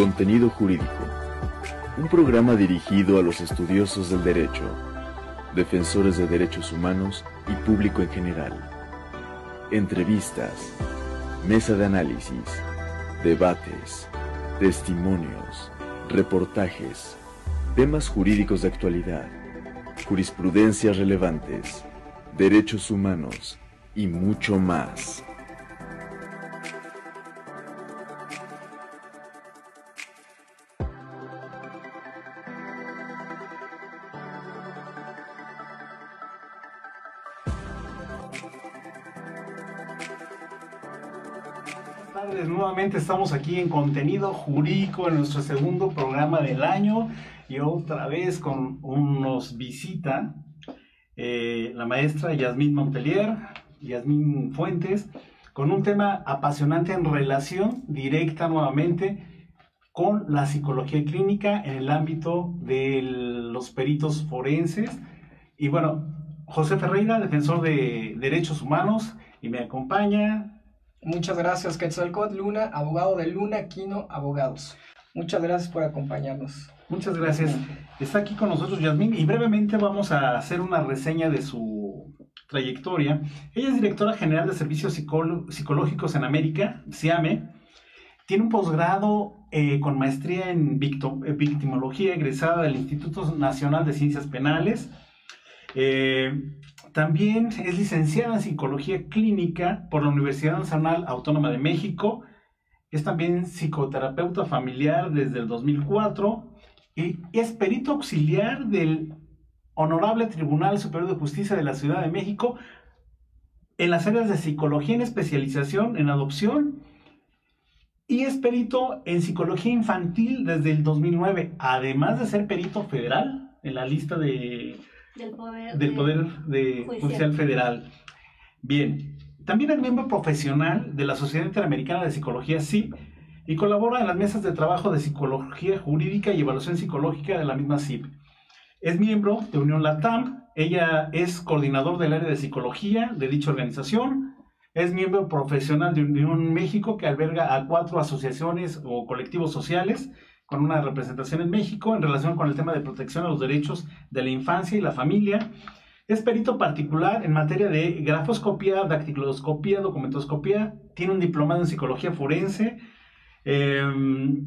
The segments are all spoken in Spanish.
Contenido Jurídico. Un programa dirigido a los estudiosos del derecho, defensores de derechos humanos y público en general. Entrevistas, mesa de análisis, debates, testimonios, reportajes, temas jurídicos de actualidad, jurisprudencias relevantes, derechos humanos y mucho más. Nuevamente estamos aquí en contenido jurídico en nuestro segundo programa del año y otra vez con unos visita eh, la maestra Yasmín Montelier, Yasmín Fuentes, con un tema apasionante en relación directa nuevamente con la psicología clínica en el ámbito de los peritos forenses. Y bueno, José Ferreira, defensor de derechos humanos, y me acompaña Muchas gracias, Quetzalcóatl Luna, abogado de Luna Quino Abogados. Muchas gracias por acompañarnos. Muchas gracias. Está aquí con nosotros Yasmín y brevemente vamos a hacer una reseña de su trayectoria. Ella es directora general de Servicios Psicológicos en América, SIAME. Tiene un posgrado eh, con maestría en victimología egresada del Instituto Nacional de Ciencias Penales. Eh, también es licenciada en Psicología Clínica por la Universidad Nacional Autónoma de México. Es también psicoterapeuta familiar desde el 2004 y es perito auxiliar del Honorable Tribunal Superior de Justicia de la Ciudad de México en las áreas de psicología en especialización en adopción y es perito en psicología infantil desde el 2009, además de ser perito federal en la lista de del Poder, del poder de judicial. Federal. Bien, también es miembro profesional de la Sociedad Interamericana de Psicología, CIP, y colabora en las mesas de trabajo de psicología jurídica y evaluación psicológica de la misma CIP. Es miembro de Unión Latam, ella es coordinador del área de psicología de dicha organización, es miembro profesional de Unión México que alberga a cuatro asociaciones o colectivos sociales con una representación en México en relación con el tema de protección a los derechos de la infancia y la familia. Es perito particular en materia de grafoscopía, dactiloscopía, documentoscopía. Tiene un diplomado en psicología forense. Em,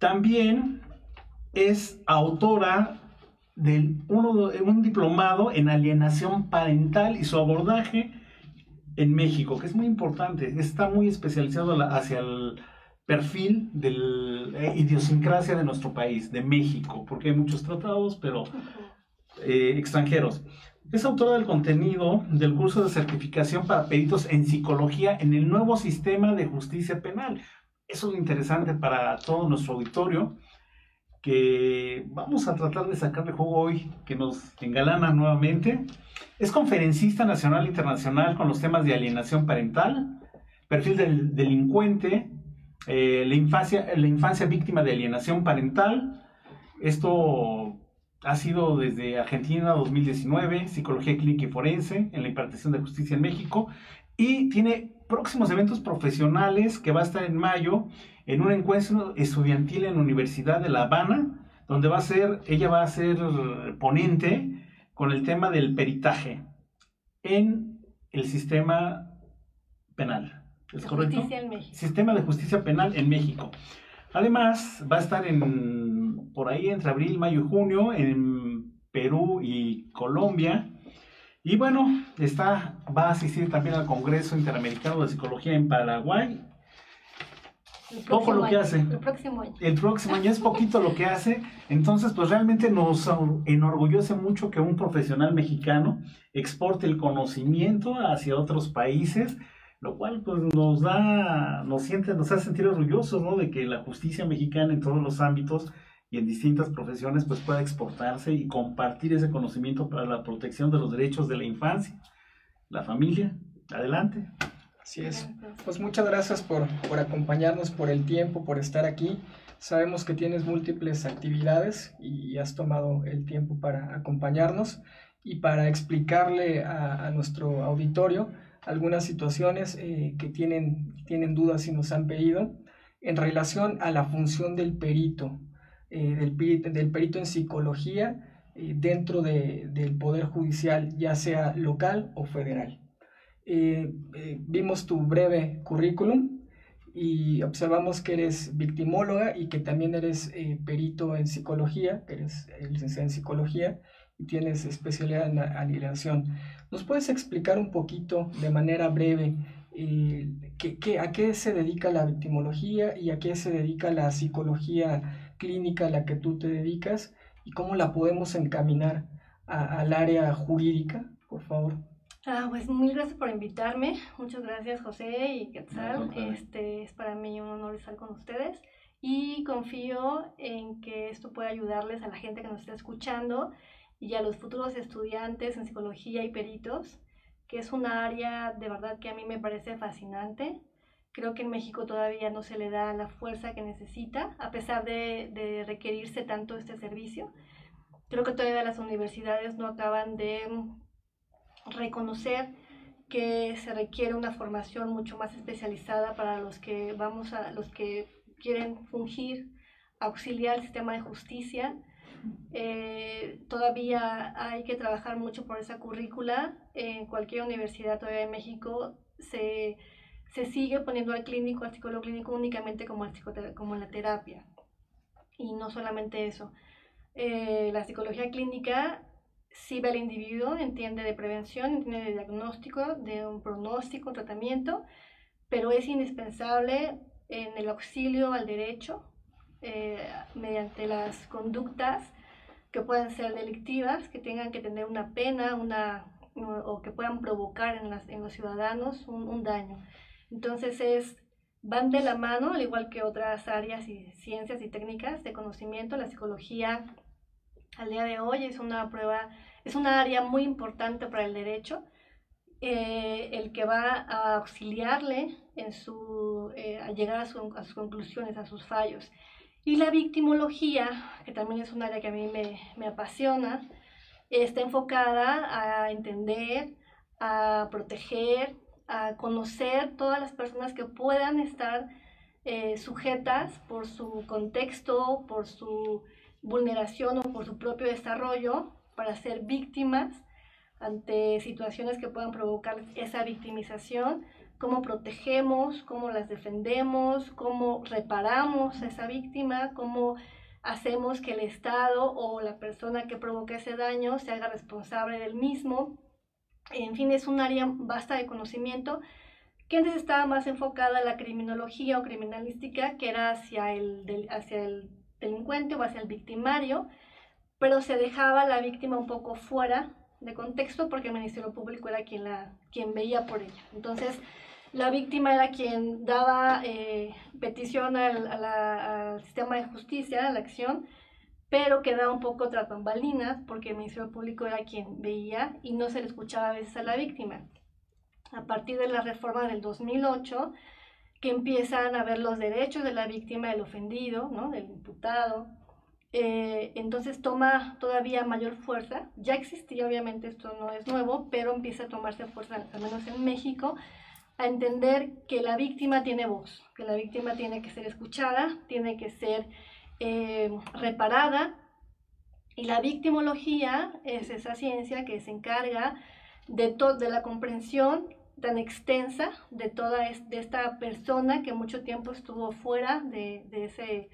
también es autora de un diplomado en alienación parental y su abordaje en México, que es muy importante. Está muy especializado hacia el perfil de la eh, idiosincrasia de nuestro país, de México, porque hay muchos tratados, pero eh, extranjeros. Es autora del contenido del curso de certificación para peritos en psicología en el nuevo sistema de justicia penal. Eso es interesante para todo nuestro auditorio, que vamos a tratar de sacarle juego hoy, que nos engalana nuevamente. Es conferencista nacional e internacional con los temas de alienación parental, perfil del delincuente, eh, la, infancia, la infancia víctima de alienación parental. Esto ha sido desde Argentina 2019, Psicología Clínica y Forense en la impartición de justicia en México. Y tiene próximos eventos profesionales que va a estar en mayo en un encuentro estudiantil en la Universidad de La Habana, donde va a ser, ella va a ser ponente con el tema del peritaje en el sistema penal. ¿Es correcto? Sistema de justicia penal en México. Además, va a estar en por ahí entre abril, mayo y junio en Perú y Colombia. Y bueno, está, va a asistir también al Congreso Interamericano de Psicología en Paraguay. Poco lo que hace. El próximo año. El próximo año es poquito lo que hace. Entonces, pues realmente nos enorgullece mucho que un profesional mexicano exporte el conocimiento hacia otros países lo cual pues nos da, nos siente, nos hace sentir orgullosos, ¿no? De que la justicia mexicana en todos los ámbitos y en distintas profesiones pues pueda exportarse y compartir ese conocimiento para la protección de los derechos de la infancia, la familia. Adelante. Así es. Pues muchas gracias por, por acompañarnos, por el tiempo, por estar aquí. Sabemos que tienes múltiples actividades y has tomado el tiempo para acompañarnos y para explicarle a, a nuestro auditorio algunas situaciones eh, que tienen, tienen dudas y nos han pedido. en relación a la función del perito, eh, del, del, perito en psicología eh, dentro de, del Poder Judicial, ya sea local o federal. Eh, vimos tu breve currículum y observamos que eres victimóloga y que también eres perito en psicología, que eres licenciada en psicología y tienes especialidad en alienación. ¿Nos puedes explicar un poquito de manera breve ¿qué, a qué se dedica la victimología y a qué se dedica la psicología clínica a la que tú te dedicas y cómo la podemos encaminar al área jurídica, por favor? Ah, pues mil gracias por invitarme. Muchas gracias José y Quetzal. este, es para mí un honor estar con ustedes y confío en que esto pueda ayudarles a la gente que nos está escuchando y a los futuros estudiantes en psicología y peritos que es un área de verdad que a mí me parece fascinante. Creo que en México todavía no se le da la fuerza que necesita, a pesar de, requerirse tanto este servicio. Creo que todavía las universidades no acaban de reconocer que se requiere una formación mucho más especializada para los que vamos a los que quieren fungir auxiliar el sistema de justicia eh, todavía hay que trabajar mucho por esa currícula. En cualquier universidad todavía en México se, se sigue poniendo al clínico, al psicólogo clínico únicamente como, como la terapia. Y no solamente eso. Eh, la psicología clínica sí al individuo, entiende de prevención, entiende de diagnóstico, de un pronóstico, tratamiento, pero es indispensable en el auxilio al derecho eh, mediante las conductas que puedan ser delictivas, que tengan que tener una pena una, o que puedan provocar en, los ciudadanos un, daño. Entonces es, van de la mano, al igual que otras áreas y ciencias y técnicas de conocimiento, la psicología al día de hoy es una prueba, es una área muy importante para el derecho, eh, el que va a auxiliarle en su, eh, a llegar a sus conclusiones, a sus fallos. Y la victimología, que también es un área que a mí me, me apasiona, está enfocada a entender, a proteger, a conocer todas las personas que puedan estar eh, sujetas por su contexto, por su vulneración o por su propio desarrollo para ser víctimas ante situaciones que puedan provocar esa victimización cómo protegemos, cómo las defendemos, cómo reparamos a esa víctima, cómo hacemos que el Estado o la persona que provoca ese daño se haga responsable del mismo. En fin, es un área vasta de conocimiento que antes estaba más enfocada a la criminología o criminalística, que era hacia el, hacia el delincuente o hacia el victimario, pero se dejaba la víctima un poco fuera de contexto porque el Ministerio Público era quien, la, quien veía por ella. Entonces, la víctima era quien daba eh, petición al, sistema de justicia, a la acción, pero quedaba un poco tras bambalinas porque el Ministerio Público era quien veía y no se le escuchaba a veces a la víctima. A partir de la reforma del 2008, que empiezan a ver los derechos de la víctima, del ofendido, ¿no? del imputado, eh, entonces toma todavía mayor fuerza. Ya existía, obviamente, esto no es nuevo, pero empieza a tomarse fuerza, al menos en México, a entender que la víctima tiene voz, que la víctima tiene que ser escuchada, tiene que ser eh, reparada. Y la victimología es esa ciencia que se encarga de, de la comprensión tan extensa de toda de esta persona que mucho tiempo estuvo fuera de, ese,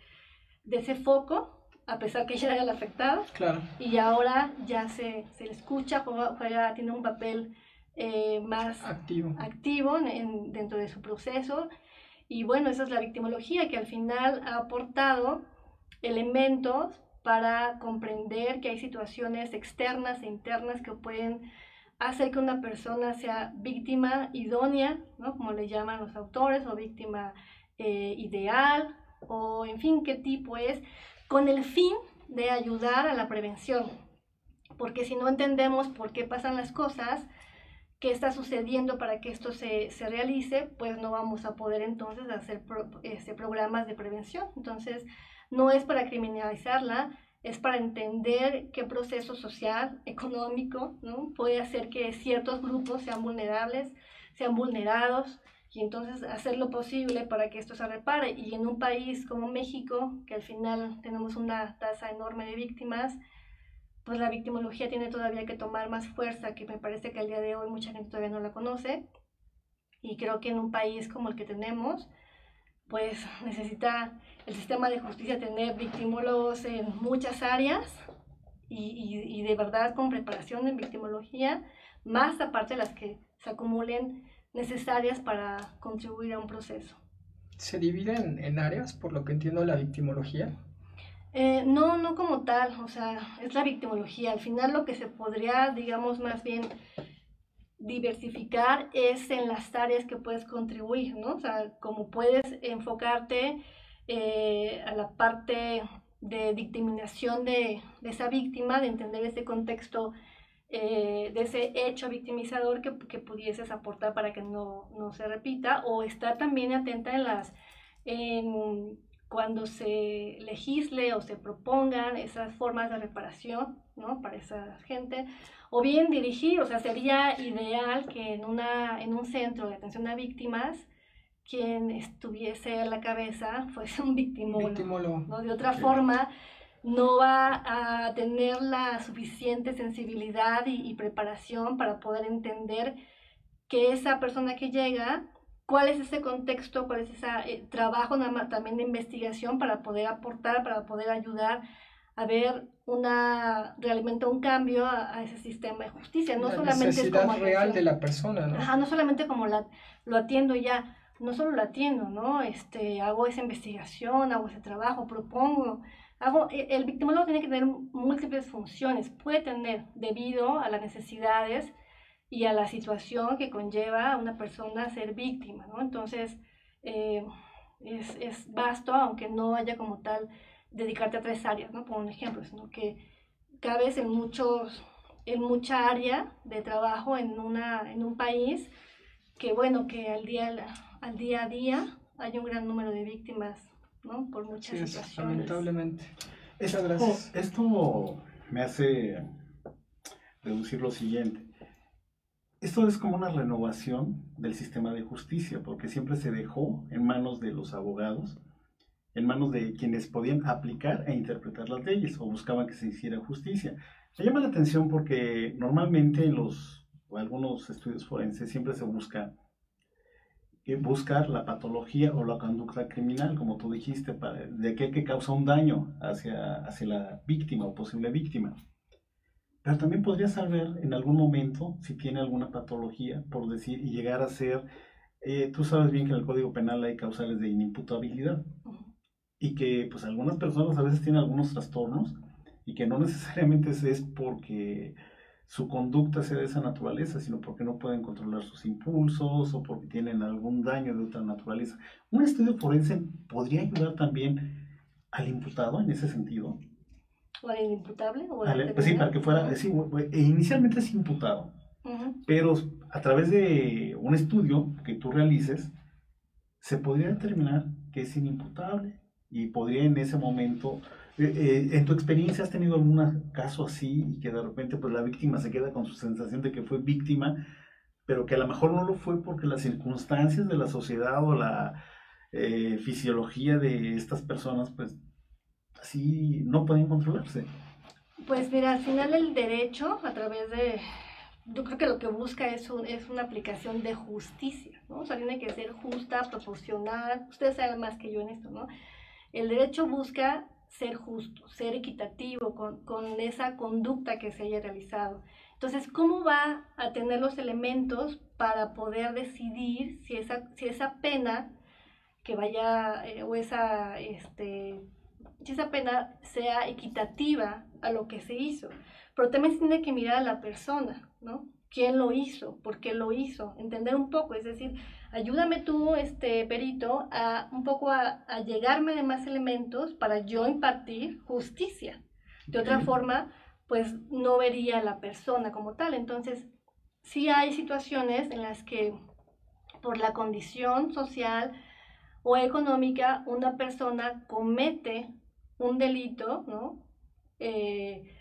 de ese foco, a pesar que ella era la afectada. Claro. Y ahora ya se, se le escucha, juega, tiene un papel eh, más activo, activo dentro de su proceso. Y bueno, esa es la victimología que al final ha aportado elementos para comprender que hay situaciones externas e internas que pueden hacer que una persona sea víctima idónea, ¿no? como le llaman los autores, o víctima eh, ideal, o en fin, qué tipo es, con el fin de ayudar a la prevención. Porque si no entendemos por qué pasan las cosas, qué está sucediendo para que esto se, se, realice, pues no vamos a poder entonces hacer este, programas de prevención. Entonces, no es para criminalizarla, es para entender qué proceso social, económico, ¿no? puede hacer que ciertos grupos sean vulnerables, sean vulnerados, y entonces hacer lo posible para que esto se repare. Y en un país como México, que al final tenemos una tasa enorme de víctimas, pues la victimología tiene todavía que tomar más fuerza, que me parece que al día de hoy mucha gente todavía no la conoce. Y creo que en un país como el que tenemos, pues necesita el sistema de justicia tener victimólogos en muchas áreas y, y, de verdad con preparación en victimología, más aparte de las que se acumulen necesarias para contribuir a un proceso. ¿Se divide en, áreas, por lo que entiendo, la victimología? Eh, no, no como tal, o sea, es la victimología. Al final lo que se podría, digamos, más bien diversificar es en las áreas que puedes contribuir, ¿no? O sea, como puedes enfocarte eh, a la parte de dictaminación de, esa víctima, de entender ese contexto eh, de ese hecho victimizador que, que, pudieses aportar para que no, no, se repita, o estar también atenta en las, cuando se legisle o se propongan esas formas de reparación, ¿no? Para esa gente, o bien dirigir, o sea, sería ideal que en, una, en un centro de atención a víctimas, quien estuviese a la cabeza fuese un victimólogo, ¿no? De otra forma, no va a tener la suficiente sensibilidad y, preparación para poder entender que esa persona que llega, cuál es ese contexto, cuál es ese eh, trabajo también de investigación para poder aportar, para poder ayudar a ver una realmente un cambio a, ese sistema de justicia. No la solamente necesidad es como real de la persona, ¿no? Ajá, no solamente como la, lo atiendo ya, no solo lo atiendo, ¿no? Este, hago esa investigación, hago ese trabajo, propongo, e, el victimólogo tiene que tener múltiples funciones. Puede tener debido a las necesidades y a la situación que conlleva a una persona ser víctima, ¿no? Entonces, eh, es, es, vasto, aunque no haya como tal dedicarte a tres áreas, ¿no? Por un ejemplo, sino que cabes en muchos en mucha área de trabajo en, una, en un país que, bueno, que al día, al día a día hay un gran número de víctimas por muchas situaciones. Lamentablemente. Esto, gracias. Esto me hace deducir lo siguiente. Esto es como una renovación del sistema de justicia, porque siempre se dejó en manos de los abogados, en manos de quienes podían aplicar e interpretar las leyes o buscaban que se hiciera justicia. Me llama la atención porque normalmente en los o algunos estudios forenses siempre se busca buscar la patología o la conducta criminal, como tú dijiste, para, de aquel que causa un daño hacia, hacia la víctima o posible víctima. Pero también podría saber en algún momento si tiene alguna patología, por decir, y llegar a ser, eh, tú sabes bien que en el Código Penal hay causales de inimputabilidad y que pues algunas personas a veces tienen algunos trastornos y que no necesariamente es porque su conducta sea de esa naturaleza, sino porque no pueden controlar sus impulsos o porque tienen algún daño de otra naturaleza. Un estudio forense podría ayudar también al imputado en ese sentido. ¿O al imputable? ¿O pues sí, para que fuera, sí, inicialmente es imputado, pero a través de un estudio que tú realices, se podría determinar que es inimputable y podría en ese momento eh, eh, ¿En tu experiencia has tenido algún caso así y que de repente pues la víctima se queda con su sensación de que fue víctima, pero que a lo mejor no lo fue porque las circunstancias de la sociedad o la eh, fisiología de estas personas pues así no pueden controlarse? Pues mira, al final el derecho a través de... Yo creo que lo que busca es, es una aplicación de justicia, ¿no? O sea, tiene que ser justa, proporcional. Ustedes saben más que yo en esto, ¿no? El derecho busca ser justo, ser equitativo con, con, esa conducta que se haya realizado. Entonces, ¿cómo va a tener los elementos para poder decidir si esa, si esa pena que vaya, eh, o esa, este, si esa pena sea equitativa a lo que se hizo? Pero también se tiene que mirar a la persona, ¿no? ¿Quién lo hizo? ¿Por qué lo hizo? Entender un poco, es decir, ayúdame tú, este perito, a un poco a, llegarme de más elementos para yo impartir justicia. De otra forma, pues no vería a la persona como tal. Entonces, sí hay situaciones en las que por la condición social o económica una persona comete un delito, ¿no? Eh,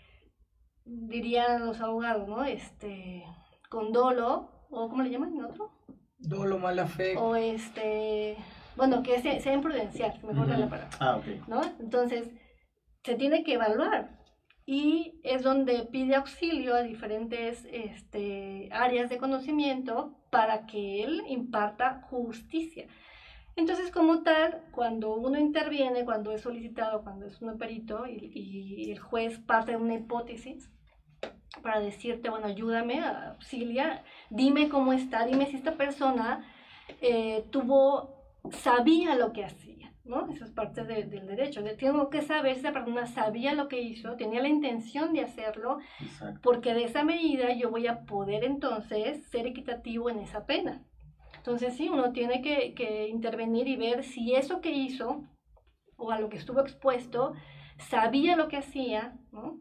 dirían los abogados, ¿no? Este, con dolo, o ¿cómo le llaman en otro? Dolo, mala fe. O este, bueno, que sea, sea imprudencial, mejor la palabra. Ah, ok. ¿No? Entonces, se tiene que evaluar y es donde pide auxilio a diferentes este, áreas de conocimiento para que él imparta justicia. Entonces, como tal, cuando uno interviene, cuando es solicitado, cuando es un perito y, y el juez parte de una hipótesis para decirte, bueno, ayúdame, auxilia, dime cómo está, dime si esta persona eh, tuvo, sabía lo que hacía ¿no? Eso es parte del derecho. tengo que saber si esa persona sabía lo que hizo, tenía la intención de hacerlo, porque de esa medida yo voy a poder entonces ser equitativo en esa pena. Entonces sí, uno tiene que, que intervenir y ver si eso que hizo o a lo que estuvo expuesto sabía lo que hacía, ¿no?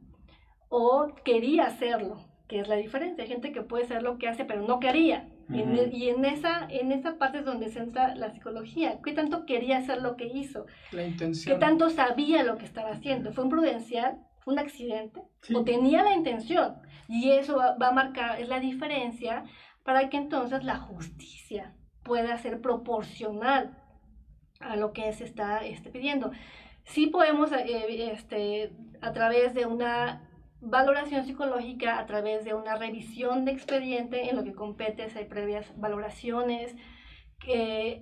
O quería hacerlo, que es la diferencia. Hay gente que puede saber lo que hace, pero no quería. Y en esa, en esa parte es donde se entra la psicología. ¿Qué tanto quería hacer lo que hizo? La intención. ¿Qué tanto sabía lo que estaba haciendo? ¿Fue un prudencial? ¿Fue un accidente? ¿O tenía la intención? Y eso va, a marcar, es la diferencia para que entonces la justicia pueda ser proporcional a lo que se está este, pidiendo. Sí podemos, eh, este, a través de una valoración psicológica a través de una revisión de expediente en lo que compete si hay previas valoraciones,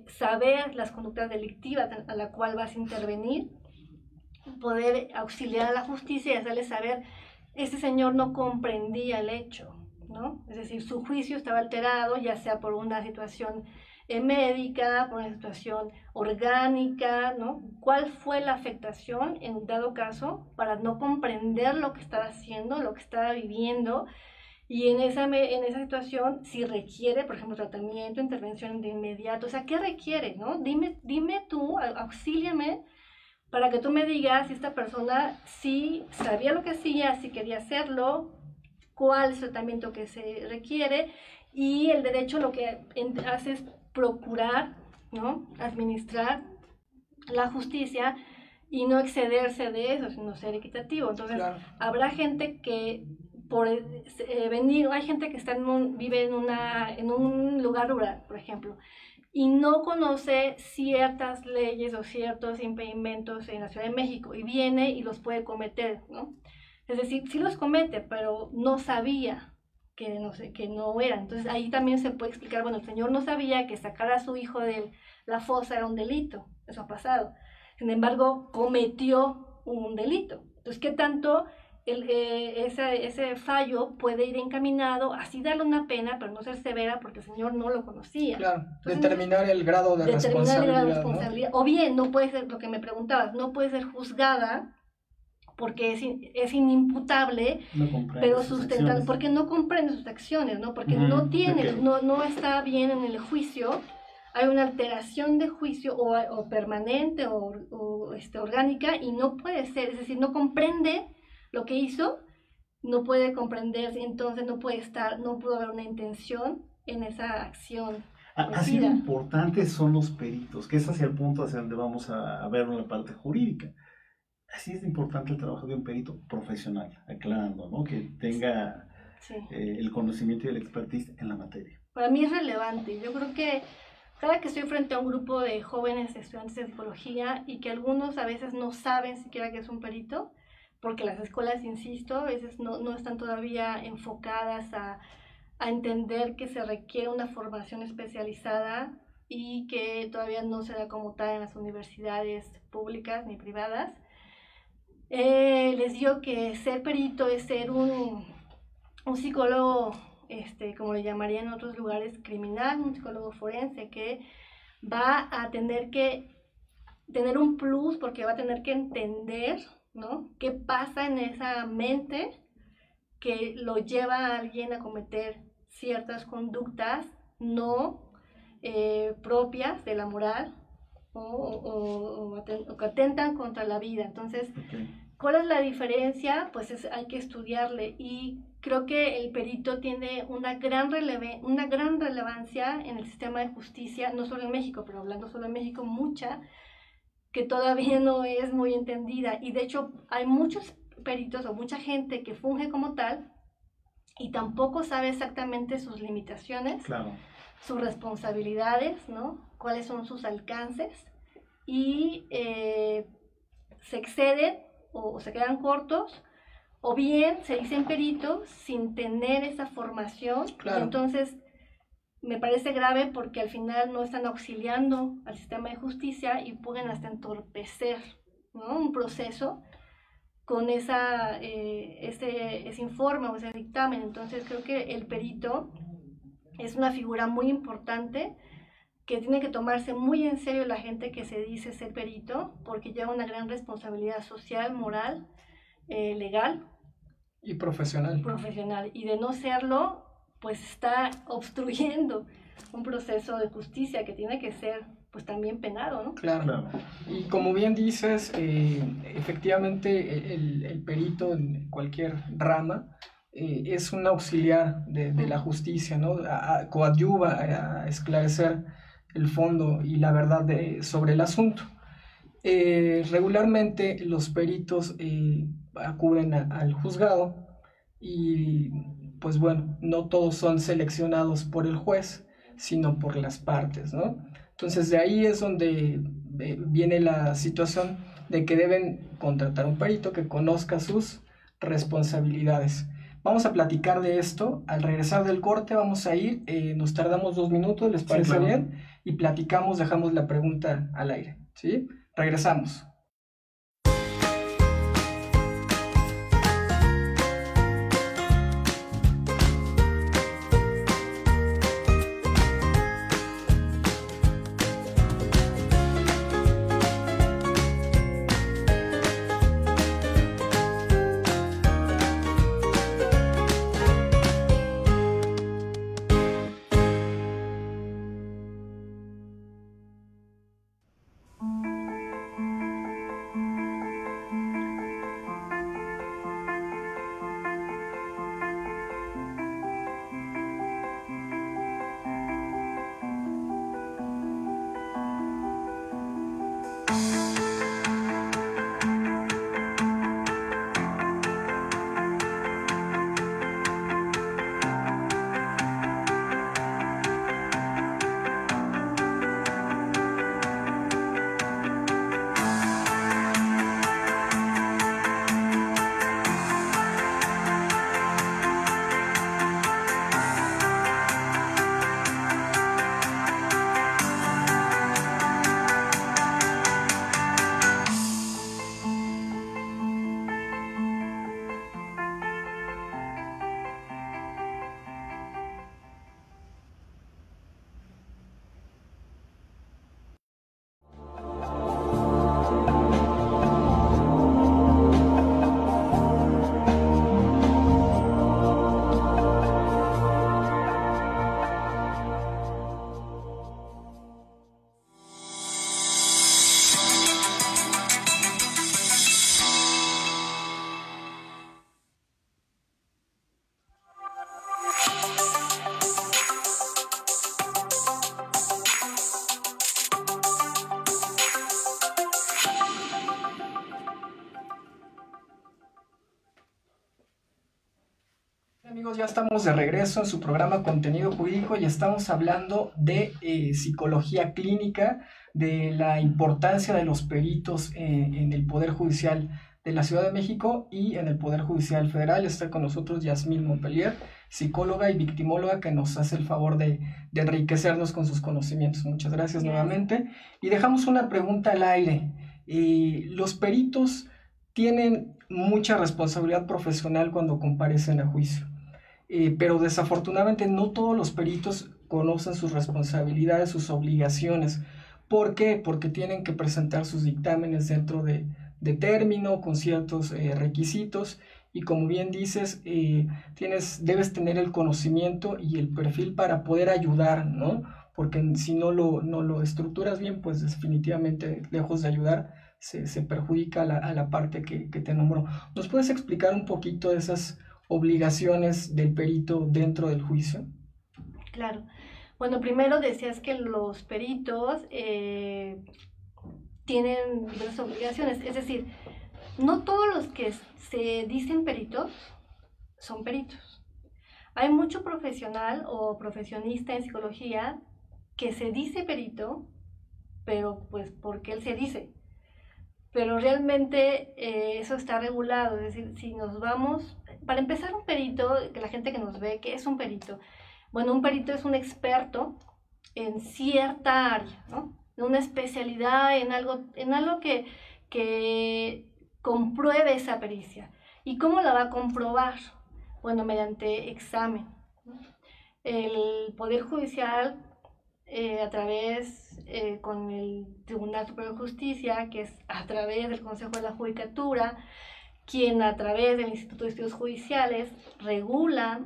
saber las conductas delictivas a la cual vas a intervenir, poder auxiliar a la justicia y hacerle saber, este señor no comprendía el hecho, ¿no? Es decir, su juicio estaba alterado, ya sea por una situación eh, médica, por una situación orgánica, ¿no? ¿Cuál fue la afectación en dado caso para no comprender lo que estaba haciendo, lo que estaba viviendo? Y en esa, en esa situación, si requiere, por ejemplo, tratamiento, intervención de inmediato, o sea, ¿qué requiere, no? Dime, dime tú, auxíliame para que tú me digas si esta persona sí sabía lo que hacía, si quería hacerlo, cuál es el tratamiento que se requiere y el derecho lo que hace es procurar, ¿no? Administrar la justicia y no excederse de eso, sino ser equitativo. Entonces, habrá gente que por eh, venir, hay gente que está en un, vive en, una, en un lugar rural, por ejemplo, y no conoce ciertas leyes o ciertos impedimentos en la Ciudad de México y viene y los puede cometer, ¿no? Es decir, sí los comete, pero no sabía, que no sé, que no era. Entonces ahí también se puede explicar, bueno, el Señor no sabía que sacar a su hijo de la fosa era un delito, eso ha pasado. Sin embargo, cometió un delito. Entonces, ¿qué tanto el, eh, ese, ese, fallo puede ir encaminado, así darle una pena, pero no ser severa porque el Señor no lo conocía? Claro, determinar el grado de responsabilidad. O bien, no puede ser, lo que me preguntabas, no puede ser juzgada porque es, es inimputable, pero sustentable, porque no comprende sus acciones, ¿no? Porque no tiene, no, no está bien en el juicio, hay una alteración de juicio o, o permanente o, o, este, orgánica y no puede ser, es decir, no comprende lo que hizo, no puede comprender, entonces no puede estar, no pudo haber una intención en esa acción. Así de importantes son los peritos, que es hacia el punto hacia donde vamos a, a ver en la parte jurídica Así es importante el trabajo de un perito profesional, aclarando, ¿no? Que tenga eh, el conocimiento y el expertise en la materia. Para mí es relevante. Yo creo que cada que estoy frente a un grupo de jóvenes estudiantes de psicología y que algunos a veces no saben siquiera que es un perito, porque las escuelas, insisto, a veces no, no están todavía enfocadas a, a entender que se requiere una formación especializada y que todavía no se da como tal en las universidades públicas ni privadas. Eh, les digo que ser perito es ser un, un psicólogo, este, como le llamaría en otros lugares, criminal, un psicólogo forense que va a tener que tener un plus porque va a tener que entender, ¿no? ¿Qué pasa en esa mente que lo lleva a alguien a cometer ciertas conductas no eh, propias de la moral o, que atentan contra la vida. Entonces, ¿cuál es la diferencia? Pues hay que estudiarle y creo que el perito tiene una gran, una gran relevancia en el sistema de justicia, no solo en México, pero hablando solo en México, mucha, que todavía no es muy entendida. Y de hecho hay muchos peritos o mucha gente que funge como tal y tampoco sabe exactamente sus limitaciones. Claro sus responsabilidades, ¿no? Cuáles son sus alcances y eh, se exceden o, se quedan cortos o bien se dicen peritos sin tener esa formación. Entonces, me parece grave porque al final no están auxiliando al sistema de justicia y pueden hasta entorpecer un proceso con esa, eh, ese, ese informe o ese dictamen. Entonces creo que el perito es una figura muy importante que tiene que tomarse muy en serio la gente que se dice ser perito, porque lleva una gran responsabilidad social, moral, eh, legal. Y profesional. Profesional. Y de no serlo, pues está obstruyendo un proceso de justicia que tiene que ser pues también penado, ¿no? Claro. Y como bien dices, eh, efectivamente el, el, perito en cualquier rama eh, es un auxiliar de, de la justicia, ¿no? coadyuva a esclarecer el fondo y la verdad de, sobre el asunto. Eh, regularmente los peritos acuden al juzgado y pues bueno, no todos son seleccionados por el juez, sino por las partes, ¿no? Entonces de ahí es donde eh, viene la situación de que deben contratar un perito que conozca sus responsabilidades. Vamos a platicar de esto. Al regresar del corte vamos a ir, eh, nos tardamos dos minutos, ¿les parece bien? Y platicamos, dejamos la pregunta al aire. ¿sí? Regresamos. Ya estamos de regreso en su programa Contenido Jurídico y estamos hablando de eh, psicología clínica, de la importancia de los peritos eh, en el Poder Judicial de la Ciudad de México y en el Poder Judicial Federal. Está con nosotros Yasmín Montpellier, psicóloga y victimóloga que nos hace el favor de, enriquecernos con sus conocimientos. Muchas gracias nuevamente. Y dejamos una pregunta al aire. Eh, los peritos tienen mucha responsabilidad profesional cuando comparecen a juicio. Eh, pero desafortunadamente no todos los peritos conocen sus responsabilidades, sus obligaciones. ¿Por qué? Porque tienen que presentar sus dictámenes dentro de, término, con ciertos eh, requisitos, y como bien dices, eh, tienes, debes tener el conocimiento y el perfil para poder ayudar, ¿no? Porque si no lo, no lo estructuras bien, pues definitivamente, lejos de ayudar, se, perjudica a la, parte que, que te nombró. ¿Nos puedes explicar un poquito de esas obligaciones del perito dentro del juicio? Claro. Bueno, primero decías que los peritos eh, tienen diversas obligaciones, es decir, no todos los que se dicen peritos son peritos. Hay mucho profesional o profesionista en psicología que se dice perito, pero pues porque él se dice. Pero realmente eh, eso está regulado, es decir, si nos vamos, para empezar un perito, que la gente que nos ve, ¿qué es un perito? Bueno, un perito es un experto en cierta área, ¿no? Una especialidad en algo, en algo que, que compruebe esa pericia. ¿Y cómo la va a comprobar? Bueno, mediante examen. El Poder Judicial, eh, a través, eh, con el Tribunal Superior de Justicia, que es a través del Consejo de la Judicatura, quien a través del Instituto de Estudios Judiciales regula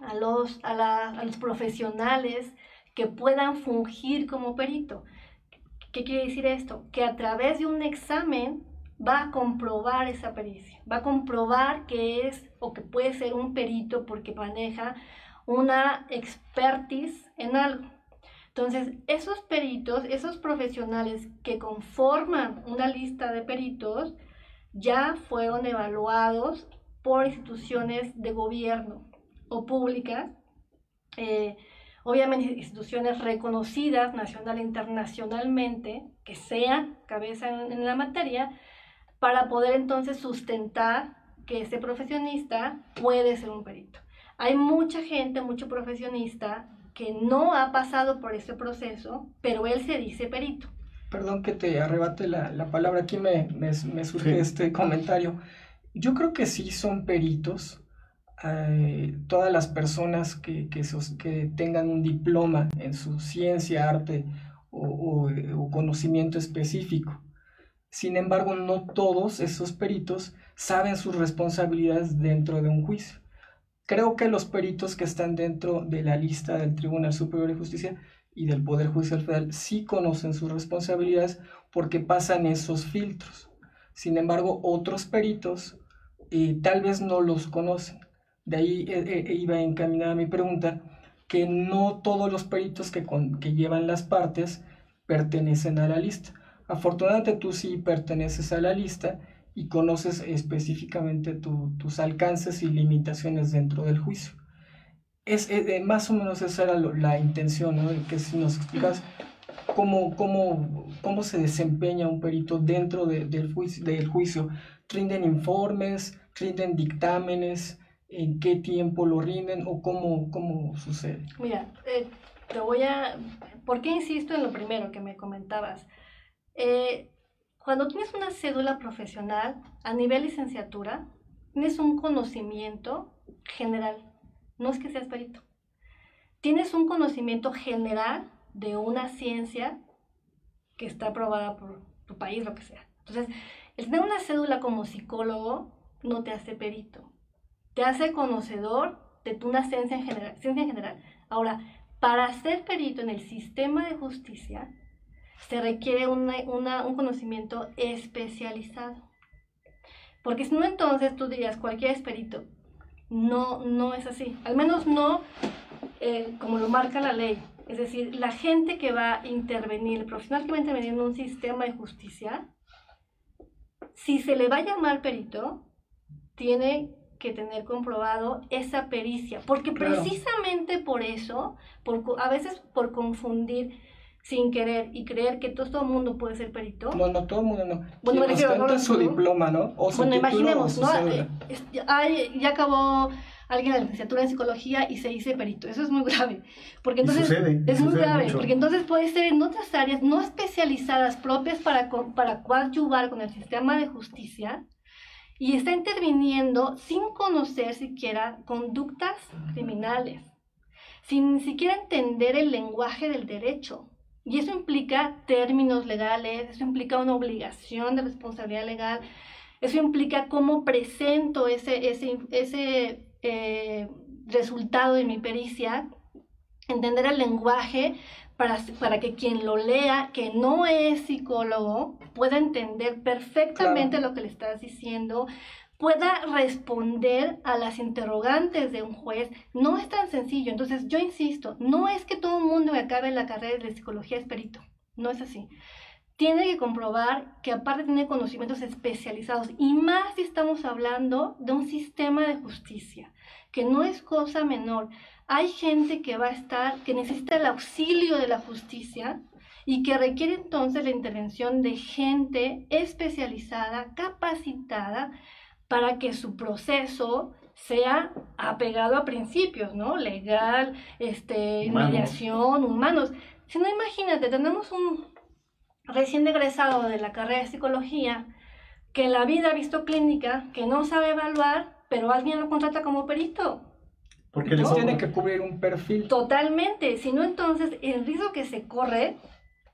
a los, a, a los profesionales que puedan fungir como perito. ¿Qué quiere decir esto? Que a través de un examen va a comprobar esa pericia, va a comprobar que es o que puede ser un perito porque maneja una expertise en algo. Entonces, esos peritos, esos profesionales que conforman una lista de peritos, ya fueron evaluados por instituciones de gobierno o públicas, eh, obviamente instituciones reconocidas nacional e internacionalmente, que sean cabeza en la materia, para poder entonces sustentar que ese profesionista puede ser un perito. Hay mucha gente, mucho profesionista que no ha pasado por ese proceso, pero él se dice perito. Perdón que te arrebate la, la palabra, aquí me, me, me surge este comentario. Yo creo que sí son peritos eh, todas las personas que, que, que, tengan un diploma en su ciencia, arte o, o conocimiento específico. Sin embargo, no todos esos peritos saben sus responsabilidades dentro de un juicio. Creo que los peritos que están dentro de la lista del Tribunal Superior de Justicia y del Poder Judicial Federal sí conocen sus responsabilidades porque pasan esos filtros. Sin embargo, otros peritos eh, tal vez no los conocen. De ahí eh, eh, iba encaminada mi pregunta, que no todos los peritos que, que llevan las partes pertenecen a la lista. Afortunadamente tú sí perteneces a la lista y conoces específicamente tus alcances y limitaciones dentro del juicio. Es, eh, más o menos esa era la intención, ¿no? que si nos explicas cómo, cómo, cómo se desempeña un perito dentro del, juicio, del juicio. ¿Rinden informes? ¿Rinden dictámenes? ¿En qué tiempo lo rinden? ¿O cómo, cómo sucede? Mira, eh, te voy a... ¿Por qué insisto en lo primero que me comentabas? Eh, cuando tienes una cédula profesional a nivel licenciatura, tienes un conocimiento general, no es que seas perito. Tienes un conocimiento general de una ciencia que está aprobada por tu país, lo que sea. Entonces, el tener una cédula como psicólogo no te hace perito, te hace conocedor de una ciencia en general. Ahora, para ser perito en el sistema de justicia, se requiere un conocimiento especializado. Porque si no, entonces tú dirías, cualquier es perito. No, no es así. Al menos no eh, como lo marca la ley. Es decir, la gente que va a intervenir, el profesional que va a intervenir en un sistema de justicia, si se le va a llamar perito, tiene que tener comprobado esa pericia. Porque precisamente por eso, por, a veces por confundir sin querer y creer que todo, el mundo puede ser perito. No, no, todo el mundo no. Bueno, me refiero, no, su diploma, ¿no? O su bueno, imaginemos, ¿no? Eh, ya acabó alguien la licenciatura en psicología y se dice perito. Eso es muy grave. Porque entonces es muy grave. Porque entonces puede ser en otras áreas no especializadas propias para, para coadyuvar con el sistema de justicia y está interviniendo sin conocer siquiera conductas criminales, sin ni siquiera entender el lenguaje del derecho. Y eso implica términos legales, eso implica una obligación de responsabilidad legal, eso implica cómo presento ese, ese, ese eh, resultado de mi pericia, entender el lenguaje para, para, que quien lo lea, que no es psicólogo, pueda entender perfectamente lo que le estás diciendo, pueda responder a las interrogantes de un juez, no es tan sencillo. Entonces, yo insisto, no es que todo el mundo que acabe la carrera de psicología es no es así. tiene que comprobar que aparte tiene conocimientos especializados y más si estamos hablando de un sistema de justicia, que no es cosa menor. Hay gente que va a estar, que necesita el auxilio de la justicia y que requiere entonces la intervención de gente especializada, capacitada, para que su proceso sea apegado a principios, ¿no? Legal, este, mediación, humanos. Si no, imagínate, tenemos un recién egresado de la carrera de psicología que en la vida ha visto clínica, que no sabe evaluar, pero alguien lo contrata como perito. Porque les tiene que cubrir un perfil. Totalmente. Si no, entonces el riesgo que se corre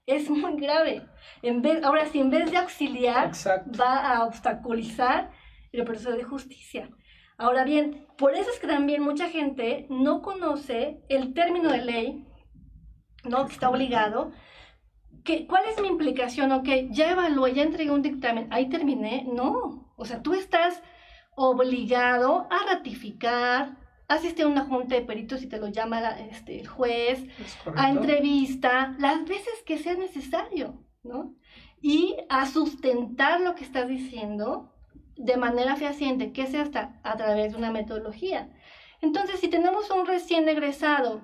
es muy grave. En vez, ahora, si en vez de auxiliar, va a obstaculizar el proceso de justicia. Ahora bien, por eso es que también mucha gente no conoce el término de ley, ¿no? Que está obligado. Que, ¿Cuál es mi implicación? Ok, ya evalué, ya entregué un dictamen, ahí terminé. No, o sea, tú estás obligado a ratificar, asistir a una junta de peritos y te lo llama este, el juez, a entrevista, las veces que sea necesario, ¿no? Y a sustentar lo que estás diciendo de manera fehaciente, que sea hasta a través de una metodología. Entonces, si tenemos un recién egresado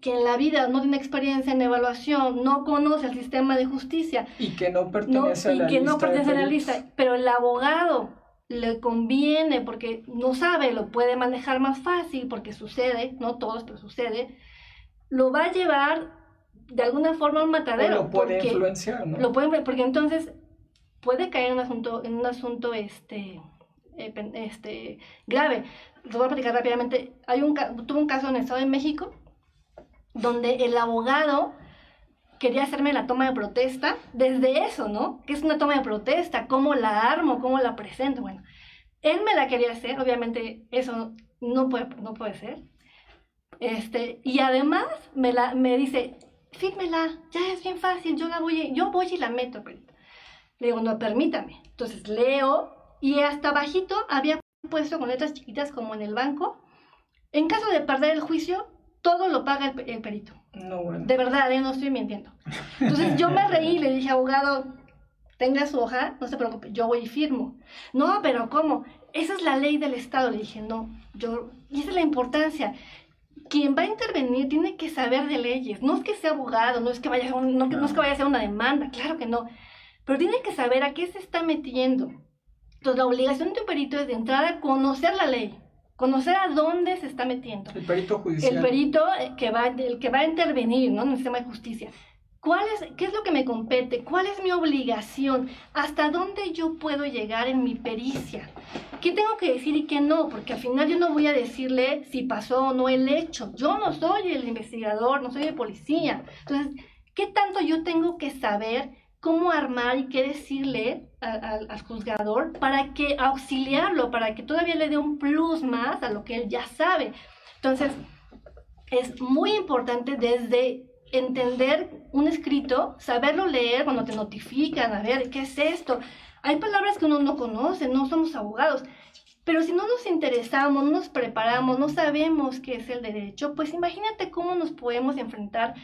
que en la vida no tiene experiencia en evaluación, no conoce el sistema de justicia y que no pertenece, a, la que no pertenece a la lista, pero el abogado le conviene porque no sabe, lo puede manejar más fácil porque sucede, no todos, pero sucede, lo va a llevar de alguna forma a un matadero. lo puede influenciar, ¿no? Lo puede, porque entonces puede caer en un asunto, en un asunto este, eh, este, grave. Lo voy a platicar rápidamente. Hay un, tuve un caso en el Estado de México donde el abogado quería hacerme la toma de protesta desde eso, ¿no? ¿Qué es una toma de protesta? ¿Cómo la armo? ¿Cómo la presento? Bueno, él me la quería hacer, obviamente eso no puede, no puede ser. Este, y además me, la, me dice, fírmela, ya es bien fácil, yo la voy, yo voy y la meto, pero le digo, no, permítame. Entonces leo y hasta bajito había puesto con letras chiquitas como en el banco. En caso de perder el juicio, todo lo paga el, perito. No, bueno. De verdad, ¿eh? no estoy mintiendo. Entonces yo me reí y le dije, abogado, tenga su hoja, no se preocupe, yo voy y firmo. No, pero ¿cómo? Esa es la ley del Estado. Le dije, no, yo, y esa es la importancia. Quien va a intervenir tiene que saber de leyes. No es que sea abogado, no es que vaya no, no es que vaya a hacer una demanda, claro que no pero tiene que saber a qué se está metiendo. Entonces, la obligación de un perito es de entrada conocer la ley, conocer a dónde se está metiendo. El perito judicial. El perito eh, que va, el que va a intervenir ¿no? en el sistema de justicia. ¿Cuál es, ¿Qué es lo que me compete? ¿Cuál es mi obligación? ¿Hasta dónde yo puedo llegar en mi pericia? ¿Qué tengo que decir y qué no? Porque al final yo no voy a decirle si pasó o no el hecho. Yo no soy el investigador, no soy el policía. Entonces, ¿qué tanto yo tengo que saber cómo armar y qué decirle al juzgador para que auxiliarlo, para que todavía le dé un plus más a lo que él ya sabe. Entonces, es muy importante desde entender un escrito, saberlo leer cuando te notifican, a ver, ¿qué es esto? Hay palabras que uno no conoce, no somos abogados, pero si no nos interesamos, no nos preparamos, no sabemos qué es el derecho, pues imagínate cómo nos podemos enfrentar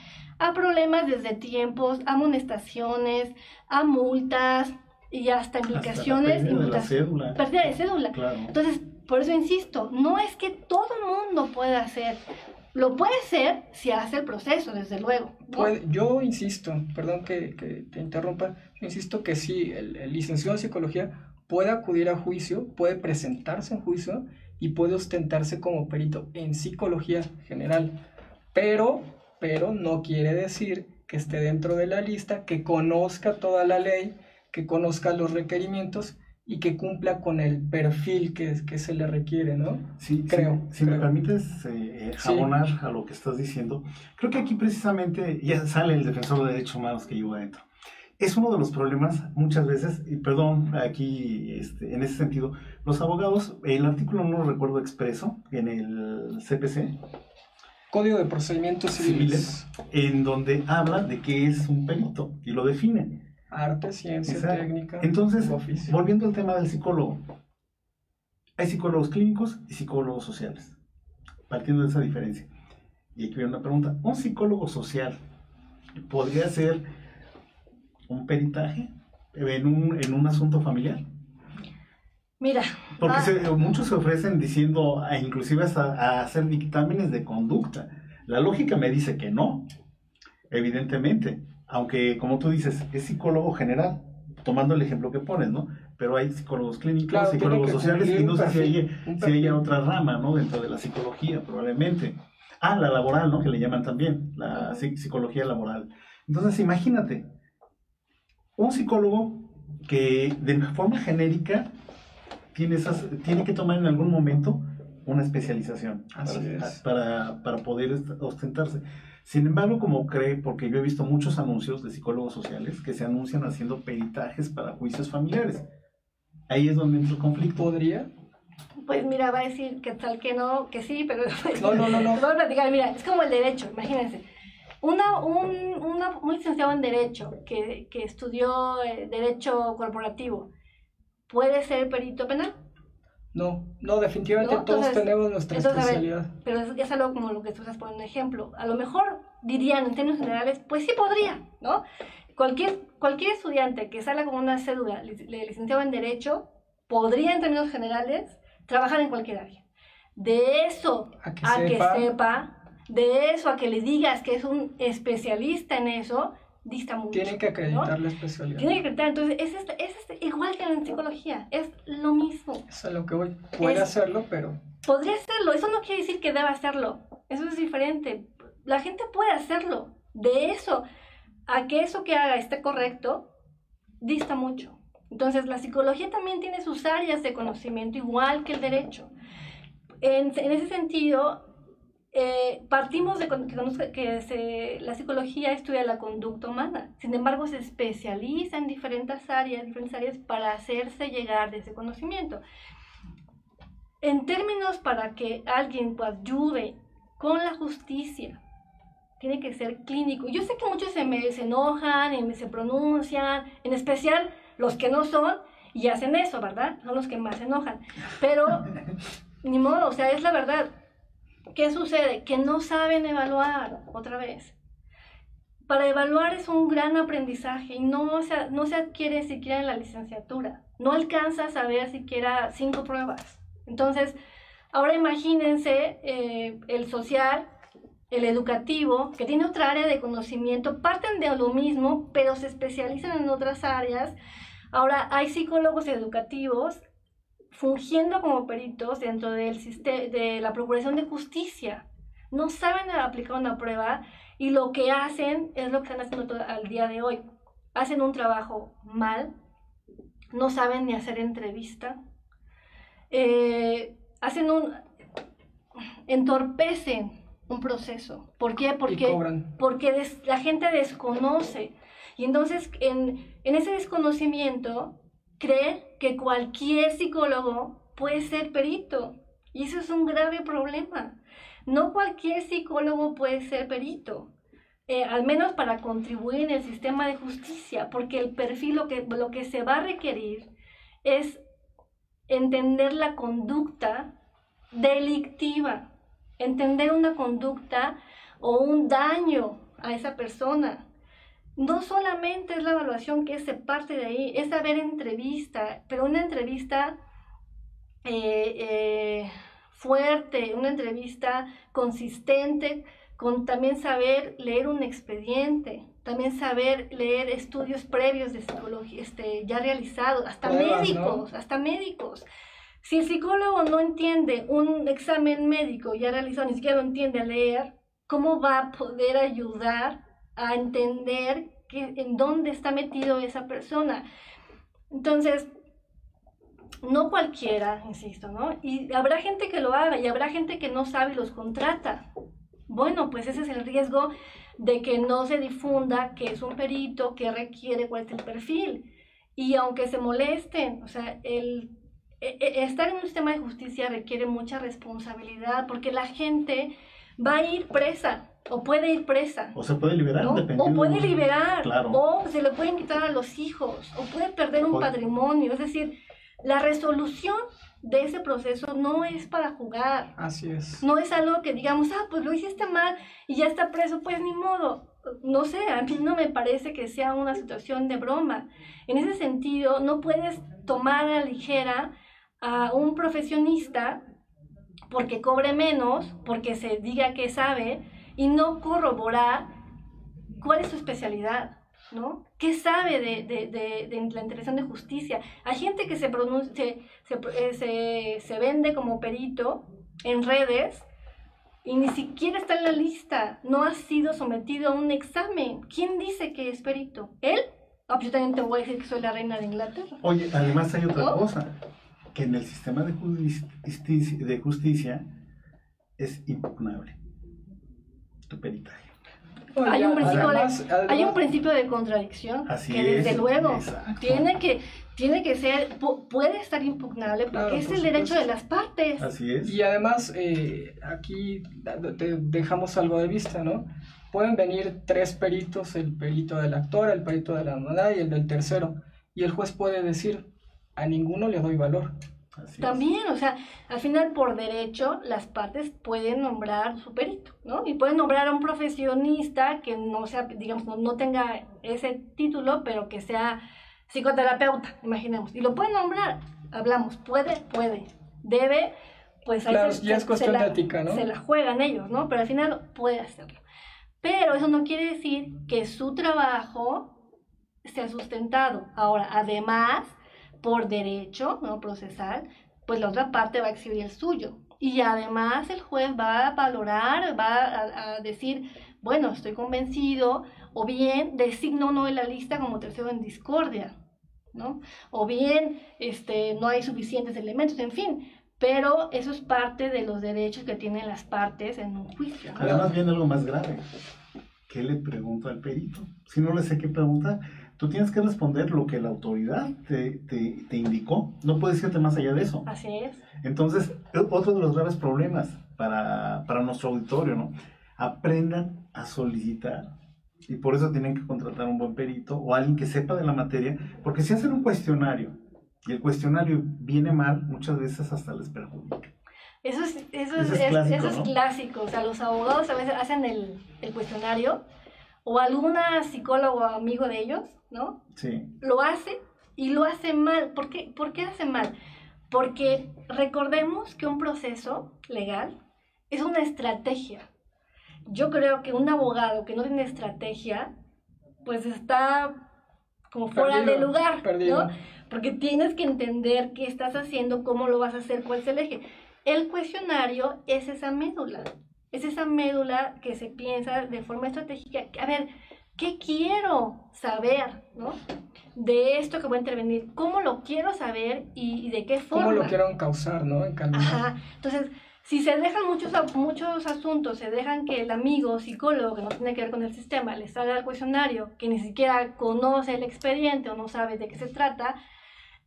a problemas desde tiempos, amonestaciones, a multas y hasta implicaciones. Hasta pérdida de la cédula. Pérdida de cédula. Entonces, por eso insisto, no es que todo el mundo pueda hacer. Lo puede ser si hace el proceso, desde luego. yo insisto, perdón que, que, te interrumpa, yo insisto que sí, el, el licenciado en psicología puede acudir a juicio, puede presentarse en juicio y puede ostentarse como perito en psicología general. Pero pero no quiere decir que esté dentro de la lista, que conozca toda la ley, que conozca los requerimientos y que cumpla con el perfil que, que se le requiere, ¿no? Sí, creo. Si, me permites eh, abonar a lo que estás diciendo, creo que aquí precisamente ya sale el defensor de derechos humanos que llevo adentro. Es uno de los problemas muchas veces, y perdón, aquí este, en ese sentido, los abogados, el artículo no lo recuerdo expreso en el CPC, Código de Procedimientos Civiles. en donde habla de qué es un perito y lo define. Arte, ciencia, técnica. Entonces, volviendo al tema del psicólogo, hay psicólogos clínicos y psicólogos sociales, partiendo de esa diferencia. Y aquí viene una pregunta, ¿un psicólogo social podría ser un peritaje en un, en un asunto familiar? Mira. Porque ah. muchos se ofrecen diciendo, inclusive hasta a hacer dictámenes de conducta. La lógica me dice que no, evidentemente. Aunque, como tú dices, es psicólogo general, tomando el ejemplo que pones, ¿no? Pero hay psicólogos clínicos, psicólogos sociales, y no sé si hay, si hay otra rama, ¿no? Dentro de la psicología, probablemente. Ah, la laboral, ¿no? Que le llaman también, la psicología laboral. Entonces, imagínate, un psicólogo que de forma genérica tiene, esas, tiene que tomar en algún momento una especialización para, para, poder ostentarse. Sin embargo, como cree, porque yo he visto muchos anuncios de psicólogos sociales que se anuncian haciendo peritajes para juicios familiares. Ahí es donde entra el conflicto. ¿Podría? Pues mira, va a decir que tal que no, que sí, pero... No, no, no, no. Voy a platicar, mira, es como el derecho, imagínense. Una, un, una, un licenciado en Derecho que, que estudió eh, Derecho Corporativo, ¿puede ser perito penal? No, no, definitivamente todos tenemos nuestra especialidad. pero es, es, algo como lo que tú estás poniendo ejemplo. A lo mejor dirían en términos generales, pues sí podría, ¿no? Cualquier, cualquier estudiante que salga con una cédula de licenciado en Derecho podría en términos generales trabajar en cualquier área. De eso a que, sepa de eso a que le digas que es un especialista en eso, dista mucho. Tiene que acreditar la especialidad. Tiene que acreditar, entonces es, este, es este, igual que en psicología, es lo mismo. Eso es lo que voy. Puede hacerlo, pero... Podría hacerlo, eso no quiere decir que deba hacerlo, eso es diferente. La gente puede hacerlo, de eso a que eso que haga esté correcto, dista mucho. Entonces la psicología también tiene sus áreas de conocimiento, igual que el derecho. En, en ese sentido, eh, partimos de que, que la psicología estudia la conducta humana, sin embargo se especializa en diferentes áreas, diferentes áreas para hacerse llegar de ese conocimiento. En términos para que alguien ayude con la justicia, tiene que ser clínico. Yo sé que muchos se me se enojan y me se pronuncian, en especial los que no son y hacen eso, ¿verdad? Son los que más se enojan. Pero, ni modo, o sea, es la verdad ¿Qué sucede? Que no saben evaluar otra vez. Para evaluar es un gran aprendizaje y no se, no se adquiere siquiera en la licenciatura. No alcanza a saber siquiera cinco pruebas. Entonces, ahora imagínense eh, el social, el educativo, que tiene otra área de conocimiento, parten de lo mismo, pero se especializan en otras áreas. Ahora, hay psicólogos educativos fungiendo como peritos dentro del de la Procuración de Justicia. No saben aplicar una prueba y lo que hacen es lo que están haciendo al día de hoy. Hacen un trabajo mal, no saben ni hacer entrevista, eh, hacen un... entorpecen un proceso. ¿Por qué? Porque, porque la gente desconoce. Y entonces en, en ese desconocimiento cree que cualquier psicólogo puede ser perito. Y eso es un grave problema. No cualquier psicólogo puede ser perito, eh, al menos para contribuir en el sistema de justicia, porque el perfil, que, lo que se va a requerir es entender la conducta delictiva, entender una conducta o un daño a esa persona, no solamente es la evaluación que se parte de ahí, es saber entrevista, pero una entrevista eh, eh, fuerte, una entrevista consistente, con también saber leer un expediente, también saber leer estudios previos de psicología este, ya realizados, hasta médicos, hasta médicos. Si el psicólogo no entiende un examen médico ya realizado, ni siquiera lo entiende a leer, ¿cómo va a poder ayudar a entender que, en dónde está metido esa persona. Entonces, no cualquiera, insisto, ¿no? Y habrá gente que lo haga y habrá gente que no sabe y los contrata. Bueno, pues ese es el riesgo de que no se difunda que es un perito, que requiere, cuál es el perfil. Y aunque se molesten, o sea, el, e, e, estar en un sistema de justicia requiere mucha responsabilidad porque la gente va a ir presa o puede ir presa. O se puede liberar, O puede liberar, o se le pueden quitar a los hijos, o puede perder un patrimonio. Es decir, la resolución de ese proceso no es para jugar. Así es. No es algo que digamos, ah, pues lo hiciste mal y ya está preso, pues ni modo. no sé, a mí no me parece que sea una situación de broma. En ese sentido, no puedes tomar a la ligera a un profesionista porque cobre menos, porque se diga que sabe, y no corroborar cuál es su especialidad, ¿no? ¿Qué sabe de, de, de, de la intervención de justicia? Hay gente que se, pronuncia, se, se, se, se vende como perito en redes y ni siquiera está en la lista, no ha sido sometido a un examen. ¿Quién dice que es perito? ¿Él? Ah, pues voy a decir que soy la reina de Inglaterra. Oye, además hay otra cosa, que en el sistema de justicia, de justicia es impugnable tu peritaje. hay, un principio de, hay un principio de contradicción Así que desde es, luego exacto. tiene que tiene que ser pu- puede estar impugnable porque Claro, es por el derecho supuesto. de las partes Así es. Y además, eh, aquí te dejamos algo de vista, ¿no? Pueden venir tres peritos, el perito del actor, el perito de la moneda y el del tercero. Y el juez puede decir, a ninguno le doy valor. Así es. también o sea al final por derecho las partes pueden nombrar su perito no y pueden nombrar a un profesionista que no sea digamos no, no tenga ese título pero que sea psicoterapeuta imaginemos. Y lo pueden nombrar. Hablamos puede puede debe pues ahí Claro, se- ya es cuestión se la- de ética, ¿no? se la juegan ellos no pero al final puede hacerlo. Pero eso no quiere decir que su trabajo sea sustentado. Ahora además por derecho no procesal pues la otra parte va a exhibir el suyo y además el juez va a valorar va a, decir bueno estoy convencido o bien designo no en la lista como tercero en discordia ¿no? O bien este, no hay suficientes elementos, en fin. Pero eso es parte de los derechos que tienen las partes en un juicio. Además viene algo más grave. ¿Qué le pregunto al perito? Si no le sé qué preguntar, tú tienes que responder lo que la autoridad te, te, te indicó. No puedes irte más allá de eso. Así es. Entonces, otro de los graves problemas para, para nuestro auditorio, ¿no? Aprendan a solicitar. Y por eso tienen que contratar un buen perito o alguien que sepa de la materia, porque si hacen un cuestionario y el cuestionario viene mal, muchas veces hasta les perjudica. Eso es, eso es, es es- clásico, eso es ¿no? clásico. O sea, los abogados a veces hacen el, el cuestionario o alguna psicólogo amigo de ellos, ¿no? Sí, Lo hace y lo hace mal. ¿Por qué, ¿Por qué hace mal? Porque recordemos que un proceso legal es una estrategia. Yo creo que un abogado que no tiene estrategia, pues está como fuera Perdido, de lugar, perdido. ¿no? Porque tienes que entender qué estás haciendo, cómo lo vas a hacer, cuál es el eje. El cuestionario es esa médula, es esa médula que se piensa de forma estratégica. A ver, ¿qué quiero saber, no? De esto que voy a intervenir, ¿cómo lo quiero saber y, y de qué forma? ¿Cómo lo quiero encauzar, no? Encaminar. Ajá. Entonces, si se dejan muchos, muchos asuntos, se dejan que el amigo psicólogo que no tiene que ver con el sistema les haga el cuestionario, que ni siquiera conoce el expediente o no sabe de qué se trata,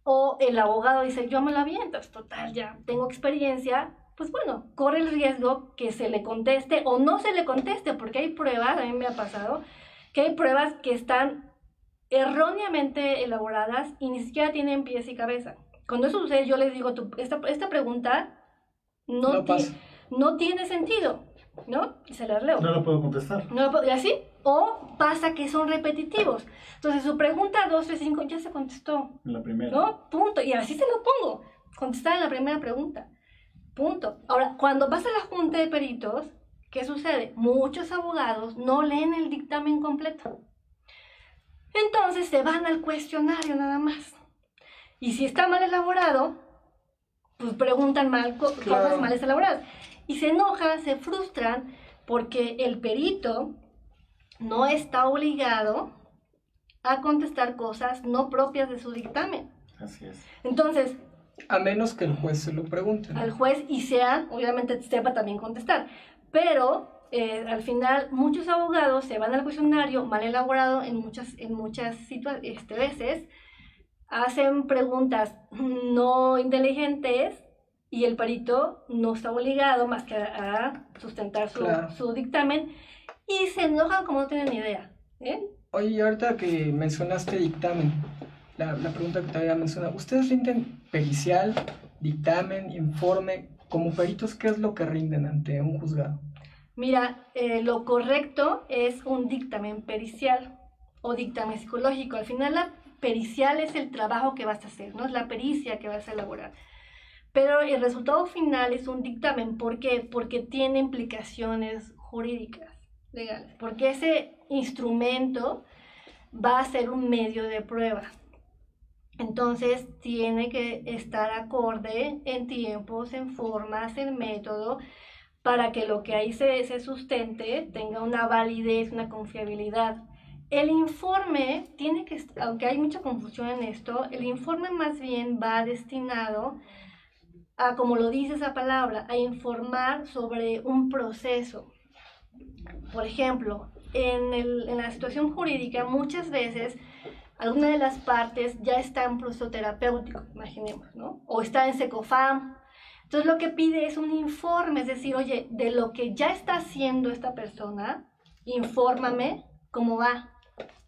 o el abogado dice, yo me lo aviento, es total, ya tengo experiencia, pues bueno, corre el riesgo que se le conteste o no se le conteste, porque hay pruebas, a mí me ha pasado, que hay pruebas que están erróneamente elaboradas y ni siquiera tienen pies y cabeza. Cuando eso sucede, yo les digo, tu- esta, esta pregunta no, No ti- no tiene sentido, ¿no? Y se las leo. no lo puedo contestar. No lo puedo- y así, o pasa que son repetitivos. Entonces, su pregunta 2, 3, 5 ya se contestó, En la primera. ¿no? Punto. Y así se lo pongo. Contestar en la primera pregunta. Punto. Ahora, cuando vas a la junta de peritos, ¿qué sucede? Muchos abogados no leen el dictamen completo. Entonces se van al cuestionario nada más. Y si está mal elaborado, pues preguntan mal co- Claro. cosas mal elaboradas. Y se enojan, se frustran porque el perito no está obligado a contestar cosas no propias de su dictamen. Así es. Entonces, A menos que el juez se lo pregunte. ¿no? al juez y sea, obviamente sepa también contestar. Pero eh, al final muchos abogados se van al cuestionario mal elaborado en muchas, en muchas este, veces, hacen preguntas no inteligentes y el perito no está obligado más que a, sustentar su, Claro. su dictamen y se enojan como no tienen ni idea. ¿eh? Oye, ahorita que mencionaste dictamen, la, la pregunta que te había mencionado, ¿ustedes rinden pericial, dictamen, informe? Como peritos, ¿qué es lo que rinden ante un juzgado? Mira, eh, lo correcto es un dictamen pericial o dictamen psicológico. Al final la pericial es el trabajo que vas a hacer, no es la pericia que vas a elaborar. Pero el resultado final es un dictamen. ¿Por qué? Porque tiene implicaciones jurídicas, legales. Porque ese instrumento va a ser un medio de prueba. Entonces tiene que estar acorde en tiempos, en formas, en método para que lo que ahí se, sustente tenga una validez, una confiabilidad. El informe tiene que, aunque hay mucha confusión en esto, el informe más bien va destinado a, como lo dice esa palabra, a informar sobre un proceso. Por ejemplo, en la situación jurídica muchas veces alguna de las partes ya está en proceso terapéutico, imaginemos, ¿no? O está en SECOFAM, entonces lo que pide es un informe, es decir, oye, de lo que ya está haciendo esta persona, infórmame cómo va,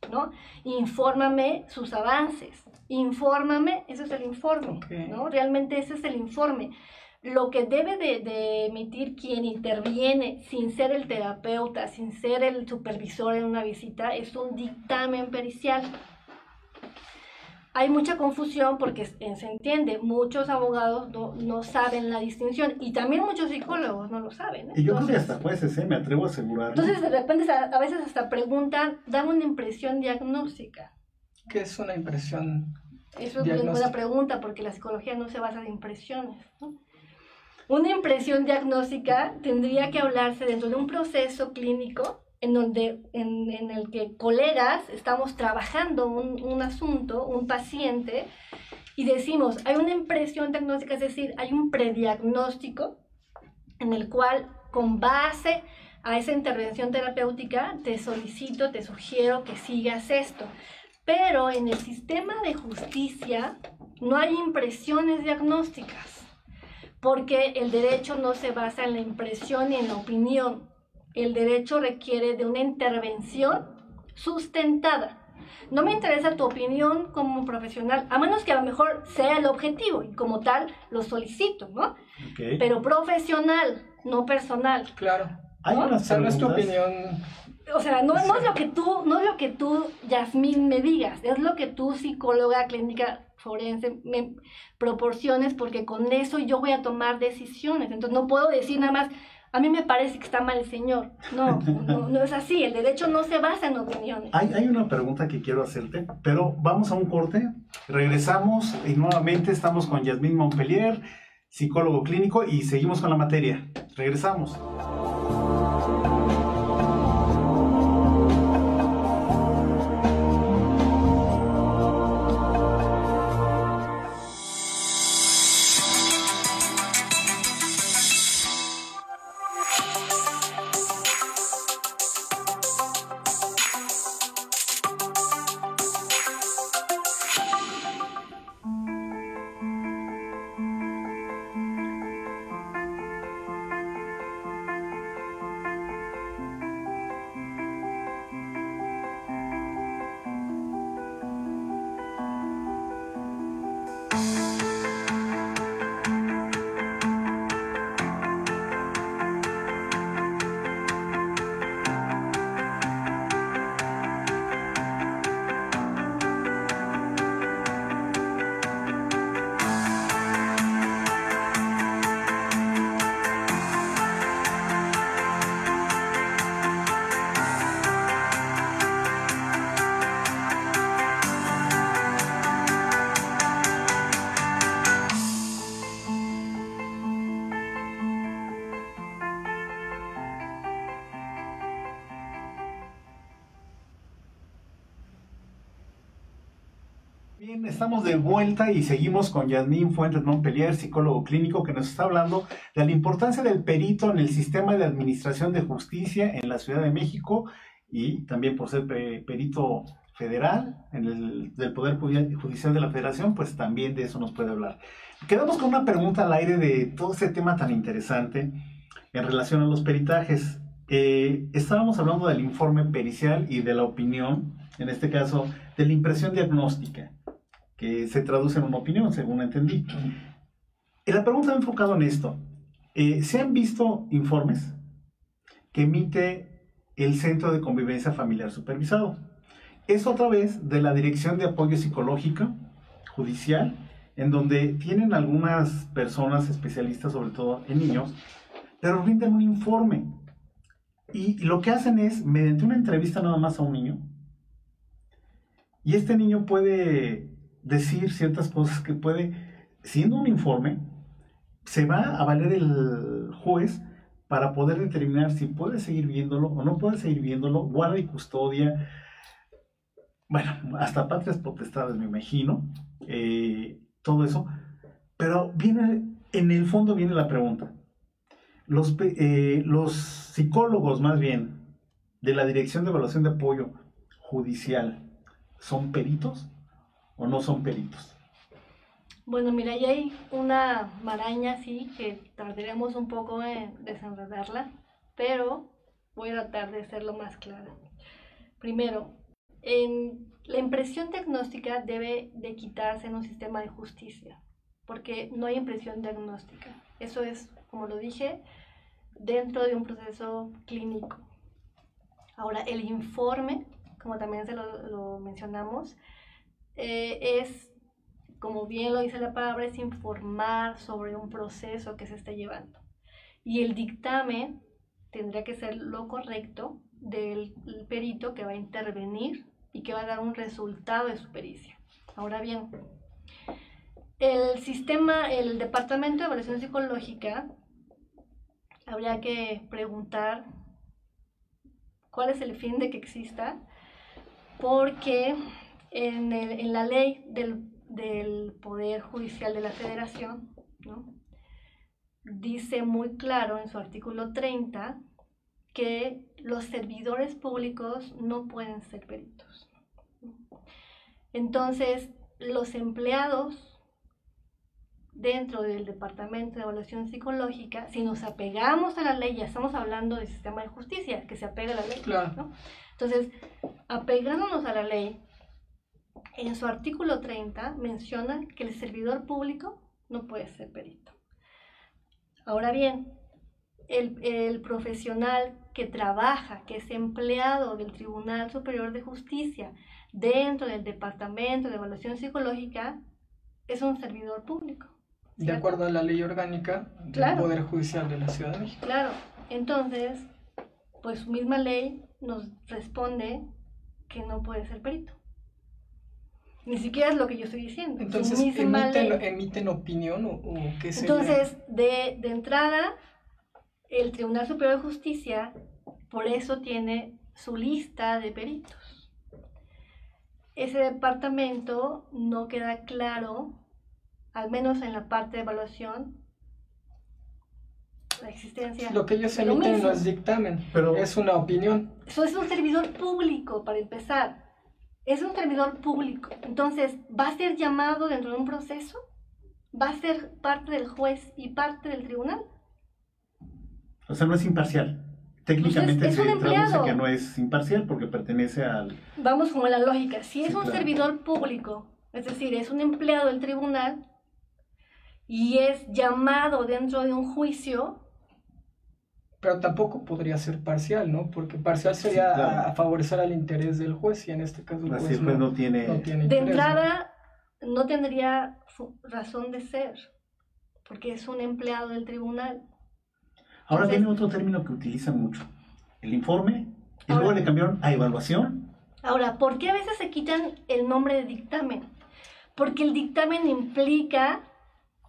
¿no? Infórmame sus avances, infórmame, eso es el informe, ¿no? Realmente ese es el informe. Lo que debe de, de, emitir quien interviene sin ser el terapeuta, sin ser el supervisor en una visita, es un dictamen pericial hay mucha confusión porque se entiende, muchos abogados no, saben la distinción y también muchos psicólogos no lo saben. ¿eh? Y yo creo que hasta jueces, ¿eh? me atrevo a asegurar. Entonces de repente a, veces hasta preguntan, dan una impresión diagnóstica. ¿Qué es una impresión? Eso es una buena pregunta porque la psicología no se basa en impresiones. Una impresión diagnóstica tendría que hablarse dentro de un proceso clínico en, donde, en, el que colegas estamos trabajando un, un, asunto, un paciente, y decimos, hay una impresión diagnóstica, es decir, hay un prediagnóstico en el cual con base a esa intervención terapéutica te solicito, te sugiero que sigas esto. Pero en el sistema de justicia no hay impresiones diagnósticas, porque el derecho no se basa en la impresión y en la opinión el derecho requiere de una intervención sustentada. No me interesa tu opinión como profesional, a menos que a lo mejor sea el objetivo y como tal lo solicito, ¿no? Pero profesional, no personal. Claro. Hay ¿no? es tu opinión. O sea, no, no, es lo que tú, no es lo que tú, Yasmín, me digas, es lo que tú, psicóloga clínica forense, me proporciones, porque con eso yo voy a tomar decisiones. Entonces no puedo decir nada más, a mí me parece que está mal el señor. No, no, es así. El derecho no se basa en opiniones. Hay, hay, una pregunta que quiero hacerte, pero vamos a un corte. Regresamos y nuevamente estamos con Yasmín Montpellier, psicólogo clínico, y seguimos con la materia. Regresamos. Estamos de vuelta y seguimos con Yasmín Fuentes Montpellier, psicólogo clínico, que nos está hablando de la importancia del perito en el sistema de administración de justicia en la Ciudad de México y también por ser perito federal en el del Poder Judicial de la Federación, pues también de eso nos puede hablar. Quedamos con una pregunta al aire de todo ese tema tan interesante en relación a los peritajes. Eh, estábamos hablando del informe pericial y de la opinión, en este caso, de la impresión diagnóstica que se traduce en una opinión, según entendí. Y la pregunta ha enfocado en esto. Eh, ¿Se han visto informes que emite el Centro de Convivencia Familiar Supervisado. Es otra vez de la Dirección de Apoyo Psicológico Judicial, en donde tienen algunas personas especialistas, sobre todo en niños, pero rinden un informe. Y lo que hacen es, mediante una entrevista nada más a un niño, y este niño puede decir ciertas cosas que puede, siendo un informe, se va a valer el juez para poder determinar si puede seguir viéndolo o no puede seguir viéndolo, guarda y custodia, bueno, hasta patrias potestades me imagino, eh, todo eso, pero viene, en el fondo viene la pregunta. Los, eh, los psicólogos más bien de la Dirección de Evaluación de Apoyo Judicial, ¿son peritos o no son peritos? Bueno, mira, ya hay una maraña así que tardaremos un poco en desenredarla, pero voy a tratar de hacerlo más claro. Primero, la impresión diagnóstica debe de quitarse en un sistema de justicia, porque no hay impresión diagnóstica. Eso es, como lo dije, dentro de un proceso clínico. Ahora, el informe, como también se lo, mencionamos, eh, es, como bien lo dice la palabra, es informar sobre un proceso que se está llevando. Y el dictamen tendría que ser lo correcto del perito que va a intervenir y que va a dar un resultado de su pericia. Ahora bien, el sistema, el Departamento de Evaluación Psicológica, habría que preguntar cuál es el fin de que exista, porque en, en la ley del, del, Poder Judicial de la Federación, dice muy claro en su artículo 30 que los servidores públicos no pueden ser peritos. Entonces, los empleados dentro del Departamento de Evaluación Psicológica, si nos apegamos a la ley, ya estamos hablando del sistema de justicia, que se apega a la ley. Claro. Entonces, apegándonos a la ley, en su artículo 30 menciona que el servidor público no puede ser perito. Ahora bien, el, el, profesional que trabaja, que es empleado del Tribunal Superior de Justicia dentro del Departamento de Evaluación Psicológica, es un servidor público. De acuerdo a la ley orgánica del Poder Judicial de la Ciudad de México. Claro, entonces, pues su misma ley nos responde que no puede ser perito. Ni siquiera es lo que yo estoy diciendo. Entonces, emiten, emiten, opinión o, qué sería? Entonces, de, de entrada, el Tribunal Superior de Justicia, por eso tiene su lista de peritos. Ese departamento no queda claro, al menos en la parte de evaluación, la existencia. Lo que ellos emiten no es dictamen, pero es una opinión. Eso es un servidor público, para empezar. Es un servidor público. Entonces, ¿va a ser llamado dentro de un proceso? ¿Va a ser parte del juez y parte del tribunal? O sea, no es imparcial. Técnicamente pues se traduce que no es imparcial porque pertenece al... Vamos como la lógica. Si es un servidor público, es decir, es un empleado del tribunal y es llamado dentro de un juicio, pero tampoco podría ser parcial, ¿no? Porque parcial sería a, favorecer al interés del juez y en este caso el juez no, tiene... De entrada, no tendría razón de ser, porque es un empleado del tribunal. Ahora tiene otro término que utilizan mucho, el informe, y luego le cambiaron a evaluación. Ahora, ¿por qué a veces se quitan el nombre de dictamen? Porque el dictamen implica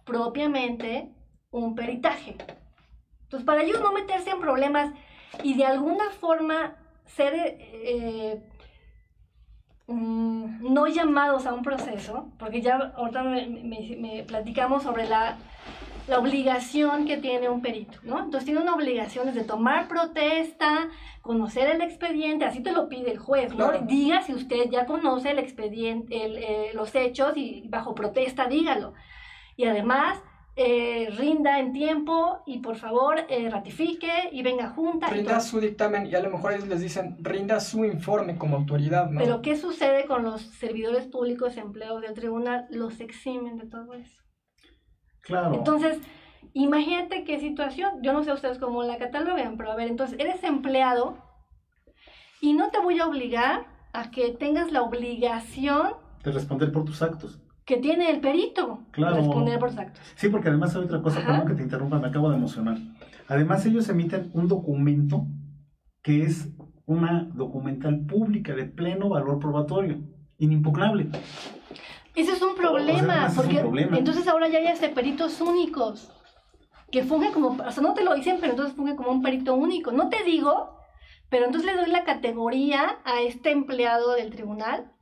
propiamente un peritaje. Entonces, para ellos no meterse en problemas y de alguna forma ser eh, mm, no llamados a un proceso, porque ya ahorita me platicamos sobre la la obligación que tiene un perito, ¿no? Entonces tiene una obligación de tomar protesta, conocer el expediente, así te lo pide el juez, ¿no? Diga si usted ya conoce el expediente, eh, los hechos y bajo protesta dígalo. Y además, eh, rinda en tiempo y por favor eh, ratifique y venga junta. Rinda su dictamen y a lo mejor ellos les dicen, rinda su informe como autoridad, ¿no? Pero ¿qué sucede con los servidores públicos empleados del tribunal? Los eximen de todo eso. Claro. Entonces, Imagínate qué situación, yo no sé ustedes cómo la catalogan, pero a ver, entonces eres empleado y no te voy a obligar a que tengas la obligación de responder por tus actos. Que tiene el perito. Claro. Responder por actos. Sí, porque además hay otra cosa, perdón que te interrumpa, me acabo de emocionar. Además, ellos emiten un documento que es una documental pública de pleno valor probatorio, inimpugnable. Ese es un problema, porque entonces ahora ya hay este peritos únicos que funge como, o sea, no te lo dicen, pero entonces funge como un perito único. No te digo, pero entonces le doy la categoría a este empleado del tribunal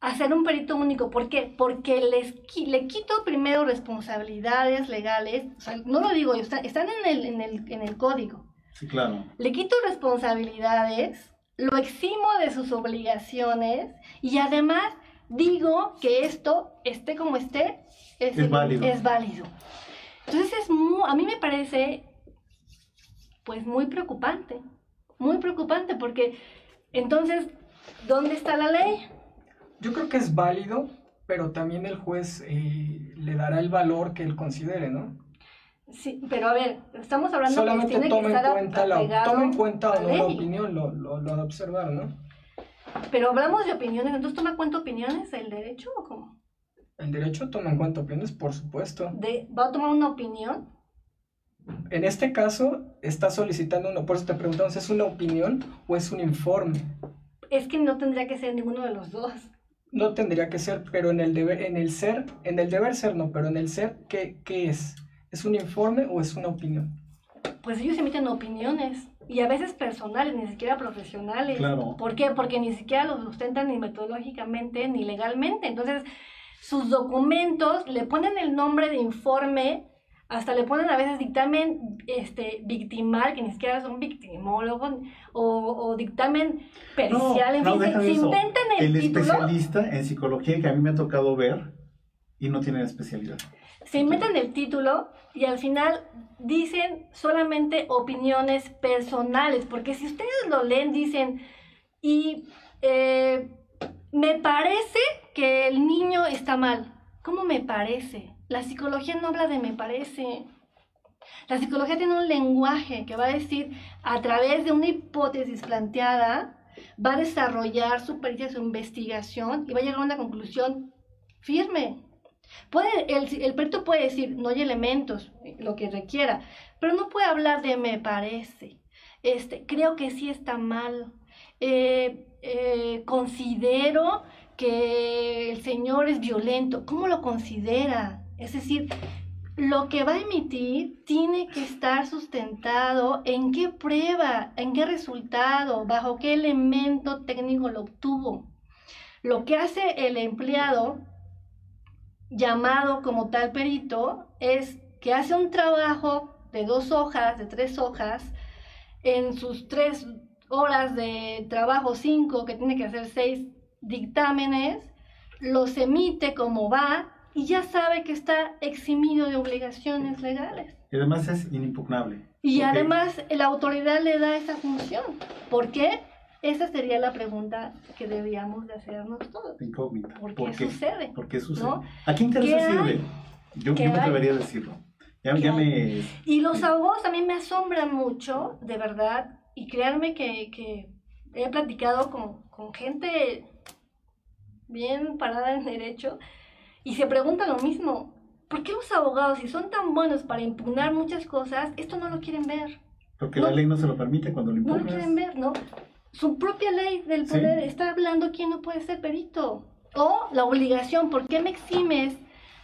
a ser un perito único. ¿Por qué? Porque les, le quito primero responsabilidades legales, o sea, no lo digo yo, están en el, en el, en el código. Sí, claro. Le quito responsabilidades, lo eximo de sus obligaciones y además digo que esto, esté como esté, es, válido. es válido. Entonces es a mí me parece pues muy preocupante, muy preocupante porque entonces, ¿dónde está la ley? Yo creo que es válido, pero también el juez eh, le dará el valor que él considere, ¿no? Sí, pero a ver, estamos hablando de que tiene toma que estar en cuenta la, toma en cuenta o no la opinión, lo, lo, lo de observar, ¿no? Pero hablamos de opiniones, entonces toma en cuenta opiniones el derecho o cómo? El derecho toma en cuenta opiniones, por supuesto. De, ¿Va a tomar una opinión? En este caso, está solicitando una, por eso te preguntamos, ¿es una opinión o es un informe? Es que no tendría que ser ninguno de los dos. No tendría que ser, pero en el deber, en el ser, en el deber ser no, pero en el ser, ¿qué, qué es? ¿Es un informe o es una opinión? Pues ellos emiten opiniones y a veces personales, ni siquiera profesionales. Claro. ¿Por qué? Porque ni siquiera los sustentan ni metodológicamente ni legalmente. Entonces, sus documentos le ponen el nombre de informe, hasta le ponen a veces dictamen este, victimal, que ni siquiera son victimólogos, o, o dictamen pericial, en fin, se, inventan el, el especialista en psicología que a mí me ha tocado ver y no tiene especialidad. Se inventan el título y al final dicen solamente opiniones personales, porque si ustedes lo leen, dicen, y eh, me parece que el niño está mal. ¿Cómo me parece? La psicología no habla de me parece. La psicología tiene un lenguaje que va a decir, a través de una hipótesis planteada, va a desarrollar su pericia, su investigación y va a llegar a una conclusión firme. Puede, el, perito puede decir, no hay elementos, lo que requiera, pero no puede hablar de me parece. Este, creo que sí está mal. Eh, eh, considero que el Señor es violento. ¿Cómo lo considera? Es decir, lo que va a emitir tiene que estar sustentado en qué prueba, en qué resultado, bajo qué elemento técnico lo obtuvo. Lo que hace el empleado llamado como tal perito es que hace un trabajo de dos hojas, de tres hojas, en sus tres horas de trabajo, cinco, que tiene que hacer seis dictámenes, los emite como va y ya sabe que está eximido de obligaciones legales. Y además es inimpugnable. Y además la autoridad le da esa función. ¿Por qué? Esa sería la pregunta que deberíamos de hacernos todos. Incógnita. ¿Por qué, sucede? ¿Por qué sucede? ¿A qué interesa sirve? Yo, yo me atrevería a decirlo. Ya, me... Y los abogados también me asombran mucho, de verdad, y créanme que, que he platicado con, con, gente bien parada en derecho y se pregunta lo mismo. ¿Por qué los abogados, si son tan buenos para impugnar muchas cosas, esto no lo quieren ver? Porque la ley no se lo permite cuando lo impugnas. No lo quieren ver, ¿no? su propia ley del poder está hablando quién no puede ser perito. O la obligación, ¿por qué me eximes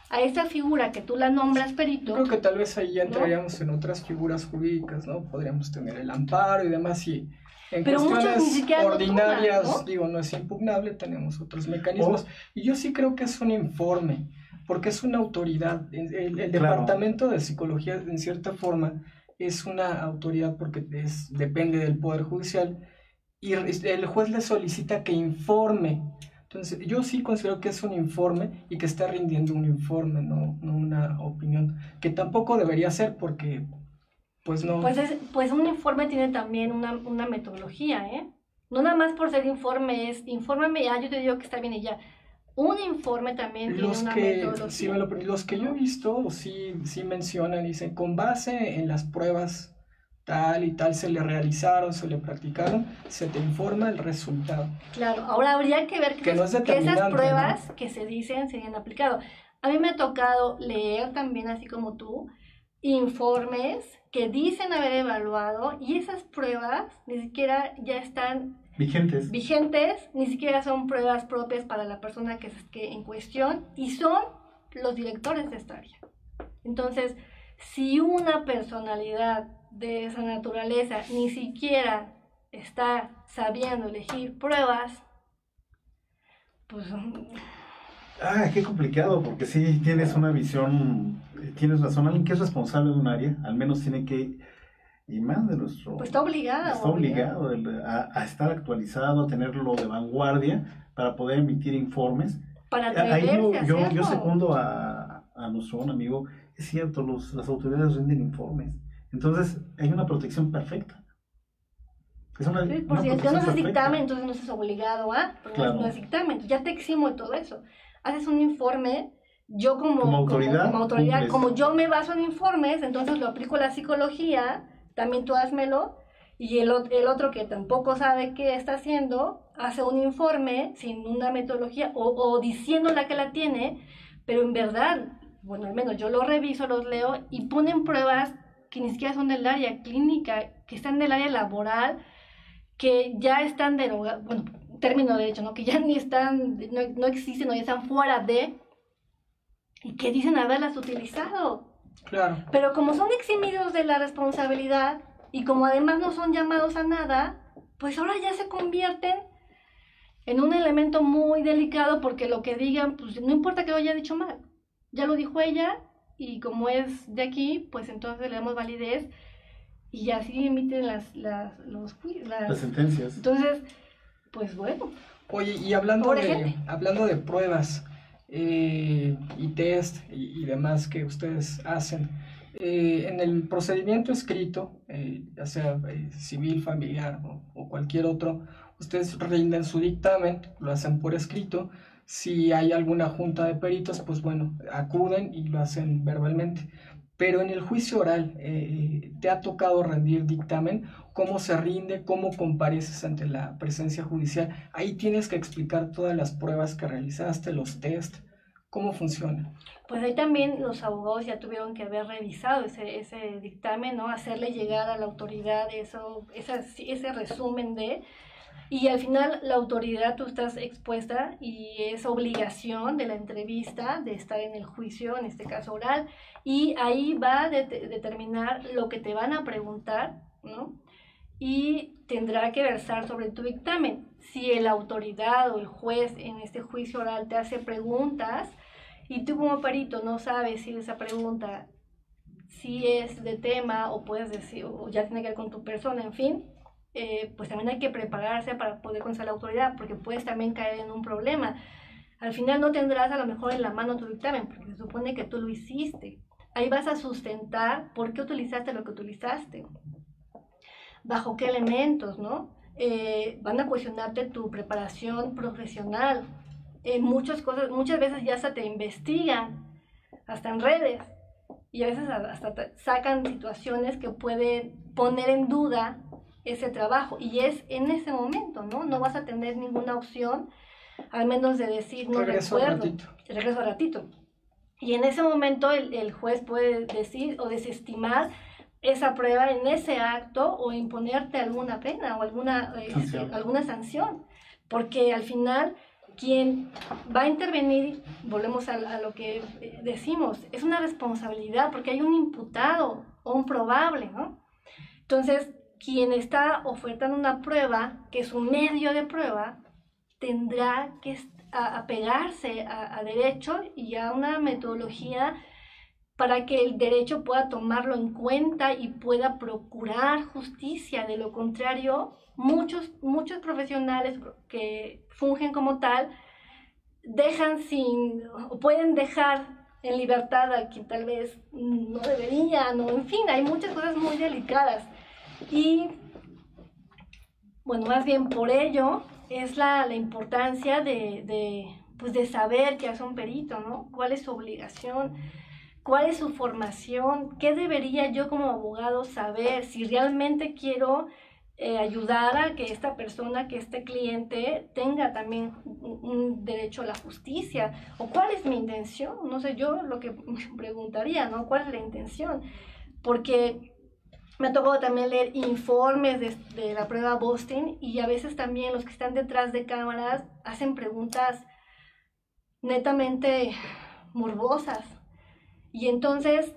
a esa figura que tú la nombras perito? creo que tal vez ahí ya entraríamos en otras figuras jurídicas, ¿no? Podríamos tener el amparo y demás y en Pero cuestiones ordinarias, digo, no es impugnable, tenemos otros mecanismos. Y yo sí creo que es un informe, porque es una autoridad. El, Departamento de Psicología, en cierta forma, es una autoridad porque es, depende del Poder Judicial y el juez le solicita que informe. Entonces, yo sí considero que es un informe y que está rindiendo un informe, no, no una opinión, que tampoco debería ser porque, pues no. Pues, pues un informe tiene también una, una metodología, ¿eh? No nada más por ser informe es, infórmame, ya, yo te digo que está bien y ya. un informe también los tiene una que, metodología. los que yo he visto sí, sí mencionan, dicen, con base en las pruebas tal y tal se le realizaron, se le practicaron, se te informa el resultado. Claro, ahora habría que ver que, esas, pruebas que se dicen se hayan aplicado. A mí me ha tocado leer también, así como tú, informes que dicen haber evaluado y esas pruebas ni siquiera ya están vigentes. Vigentes, ni siquiera son pruebas propias para la persona que, que en cuestión y son los directores de esta área. Entonces, si una personalidad de esa naturaleza ni siquiera está sabiendo elegir pruebas, pues... Ah, qué complicado, porque sí tienes una visión, tienes razón, alguien que es responsable de un área, al menos tiene que y más de nuestro... Pues está obligado. Está obligado a, estar actualizado, a tenerlo de vanguardia para poder emitir informes. Para Ahí yo, yo, secundo a, a, nuestro buen amigo, es cierto, los, las autoridades rinden informes. Entonces hay una protección perfecta. Es una, sí, por si no es dictamen, entonces no estás obligado a, claro. no es dictamen, ya te eximo de todo eso. Haces un informe yo como, como autoridad, como, autoridad como, yo me baso en informes, entonces lo aplico a la psicología también tú házmelo. Y el, el otro que tampoco sabe qué está haciendo, hace un informe sin una metodología o, o diciendo la que la tiene, pero en verdad, bueno, al menos yo lo reviso, los leo y ponen pruebas que ni siquiera son del área clínica, que están del área laboral, que ya están derogados, bueno, término de hecho, ¿no? que ya ni están, no, no existen o ya están fuera de, y que dicen haberlas utilizado. Claro. Pero como son eximidos de la responsabilidad y como además no son llamados a nada, pues ahora ya se convierten en un elemento muy delicado porque lo que digan, pues no importa que lo haya dicho mal. Ya lo dijo ella y como es de aquí, pues entonces le damos validez y así emiten las, las, los, las, sentencias. Entonces, pues bueno. Oye, y hablando, de, hablando de pruebas, eh, y test y, demás que ustedes hacen. Eh, en el procedimiento escrito, eh, ya sea civil, familiar o, cualquier otro, ustedes rinden su dictamen, lo hacen por escrito. Si hay alguna junta de peritos, pues bueno, acuden y lo hacen verbalmente. Pero en el juicio oral, ¿te ha tocado rendir dictamen? ¿Cómo se rinde? ¿Cómo compareces ante la presencia judicial? Ahí tienes que explicar todas las pruebas que realizaste, los test, ¿Cómo funciona? Pues ahí también los abogados ya tuvieron que haber revisado ese, ese dictamen, ¿no? Hacerle llegar a la autoridad eso, ese resumen de... Y al final la autoridad tú estás expuesta y es obligación de la entrevista de estar en el juicio, en este caso oral, y ahí va a determinar lo que te van a preguntar, ¿no? Y tendrá que versar sobre tu dictamen. Si la autoridad o el juez en este juicio oral te hace preguntas, y tú como perito no sabes si esa pregunta si es de tema o puedes decir, o ya tiene que ver con tu persona, en fin, eh, pues también hay que prepararse para poder conocer la autoridad, porque puedes también caer en un problema. Al final no tendrás a lo mejor en la mano tu dictamen, porque se supone que tú lo hiciste. Ahí vas a sustentar por qué utilizaste lo que utilizaste, bajo qué elementos, ¿no? Eh, van a cuestionarte tu preparación profesional, en muchas cosas, muchas veces ya hasta te investigan, hasta en redes, y a veces hasta sacan situaciones que pueden poner en duda ese trabajo, y es en ese momento, ¿no? No vas a tener ninguna opción, al menos de decir, no regreso recuerdo, ratito. regreso a ratito. Y en ese momento el, el juez puede decir o desestimar esa prueba en ese acto o imponerte alguna pena o alguna, este, alguna sanción, porque al final quien va a intervenir, volvemos a, lo que eh, decimos, es una responsabilidad porque hay un imputado o un probable, ¿no? Entonces, quien está ofertando una prueba, que es un medio de prueba, tendrá que apegarse a, a derecho y a una metodología para que el derecho pueda tomarlo en cuenta y pueda procurar justicia. De lo contrario, muchos, muchos profesionales que fungen como tal dejan sin, o pueden dejar en libertad a quien tal vez no deberían, o en fin, hay muchas cosas muy delicadas. Y bueno, más bien por ello es la, la importancia de, de, pues de saber que es un perito, ¿no? ¿Cuál es su obligación? ¿Cuál es su formación? ¿Qué debería yo como abogado saber si realmente quiero eh, ayudar a que esta persona, que este cliente tenga también un, derecho a la justicia? ¿O cuál es mi intención? No sé, yo lo que preguntaría, ¿no? ¿Cuál es la intención? Porque me ha tocado también leer informes de, de, la prueba Boston y a veces también los que están detrás de cámaras hacen preguntas netamente morbosas. Y entonces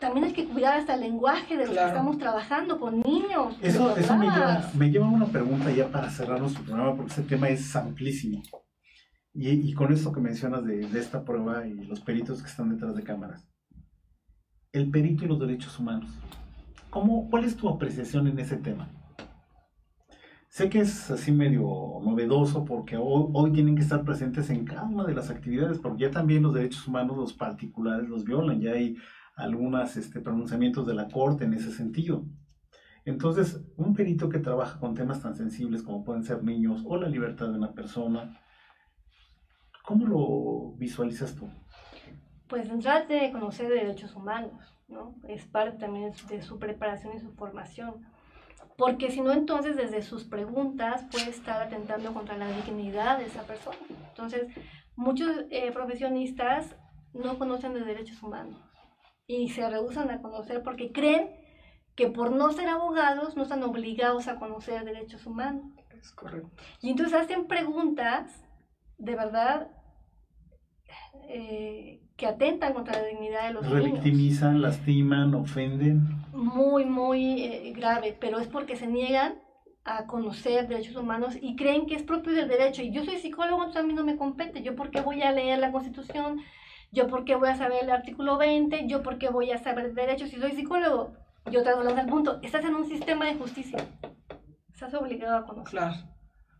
también hay que cuidar hasta el lenguaje de los que estamos trabajando con niños. Eso, eso me, lleva, me, lleva, a una pregunta ya para cerrar nuestro programa, porque ese tema es amplísimo. Y, y con esto que mencionas de, de, esta prueba y los peritos que están detrás de cámaras. El perito y los derechos humanos. ¿Cómo, ¿Cuál es tu apreciación en ese tema? Sé que es así medio novedoso porque hoy, tienen que estar presentes en cada una de las actividades, porque ya también los derechos humanos, los particulares, los violan, ya hay algunos este, pronunciamientos de la Corte en ese sentido. Entonces, un perito que trabaja con temas tan sensibles como pueden ser niños o la libertad de una persona, ¿cómo lo visualizas tú? Pues trate de conocer derechos humanos, ¿no? Es parte también de su preparación y su formación. Porque si no, entonces desde sus preguntas puede estar atentando contra la dignidad de esa persona. Entonces, muchos eh, profesionistas no conocen de derechos humanos y se rehusan a conocer porque creen que por no ser abogados no están obligados a conocer derechos humanos. Es correcto. Y entonces hacen preguntas de verdad eh, que atentan contra la dignidad de los niños. Revictimizan, lastiman, ofenden. Muy, muy eh, grave, pero es porque se niegan a conocer derechos humanos y creen que es propio del derecho. Y yo soy psicólogo, entonces a mí no me compete. ¿Yo por qué voy a leer la Constitución? ¿Yo por qué voy a saber el artículo 20? ¿Yo por qué voy a saber derechos si soy psicólogo? Yo te doy el punto. Estás en un sistema de justicia. Estás obligado a conocer. Claro.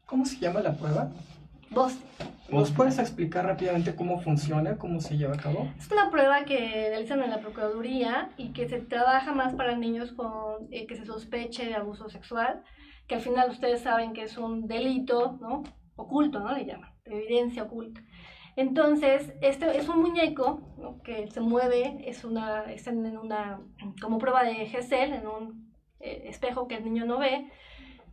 ¿Cómo se llama la prueba? Vos. ¿Nos puedes explicar rápidamente cómo funciona, cómo se lleva a cabo? Es una prueba que realizan en la Procuraduría y que se trabaja más para niños con eh, que se sospeche de abuso sexual, que al final ustedes saben que es un delito, ¿no? Oculto, ¿no? Le llaman, de evidencia oculta. Entonces, este es un muñeco ¿no? que se mueve, es una, está en una, como prueba de GESEL, en un eh, espejo que el niño no ve,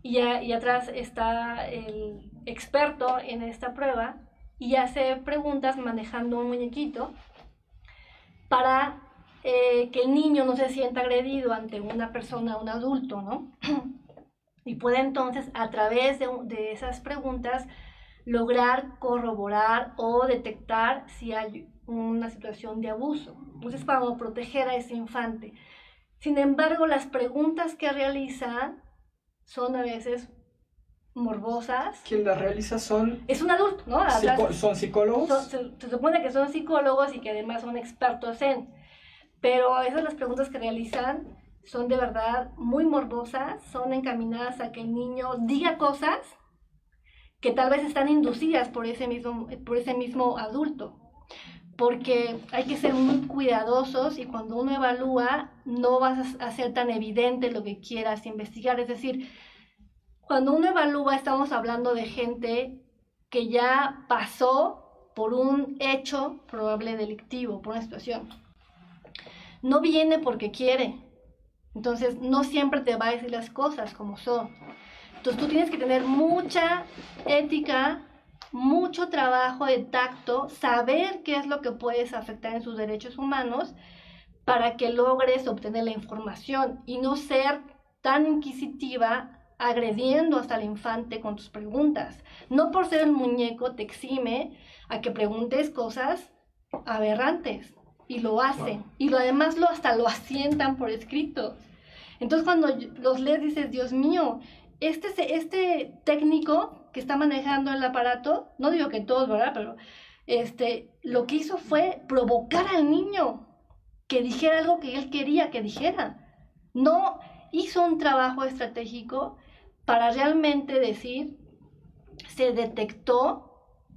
y, y atrás está el experto en esta prueba y hace preguntas manejando un muñequito para eh, que el niño no se sienta agredido ante una persona, un adulto, ¿no? y puede entonces, a través de, de esas preguntas, lograr corroborar o detectar si hay una situación de abuso. Entonces, para proteger a ese infante. Sin embargo, las preguntas que realiza son a veces morbosas. ¿Quién las realiza son... Es un adulto, ¿no? ¿Son psicólogos? se, supone que son psicólogos y que además son expertos en... Pero esas las preguntas que realizan son de verdad muy morbosas, son encaminadas a que el niño diga cosas que tal vez están inducidas por ese mismo, por ese mismo adulto. Porque hay que ser muy cuidadosos y cuando uno evalúa no vas a hacer tan evidente lo que quieras investigar. Es decir, cuando uno evalúa, estamos hablando de gente que ya pasó por un hecho probable delictivo, por una situación. No viene porque quiere. Entonces, no siempre te va a decir las cosas como son. Entonces, tú tienes que tener mucha ética, mucho trabajo de tacto, saber qué es lo que puedes afectar en sus derechos humanos para que logres obtener la información y no ser tan inquisitiva agrediendo hasta el infante con tus preguntas. No por ser el muñeco te exime a que preguntes cosas aberrantes. Y lo hacen. Y lo además lo hasta lo asientan por escrito. Entonces cuando los lees dices, Dios mío, este, este técnico que está manejando el aparato, no digo que todos, ¿verdad? Pero este, lo que hizo fue provocar al niño que dijera algo que él quería que dijera. No hizo un trabajo estratégico para realmente decir, se detectó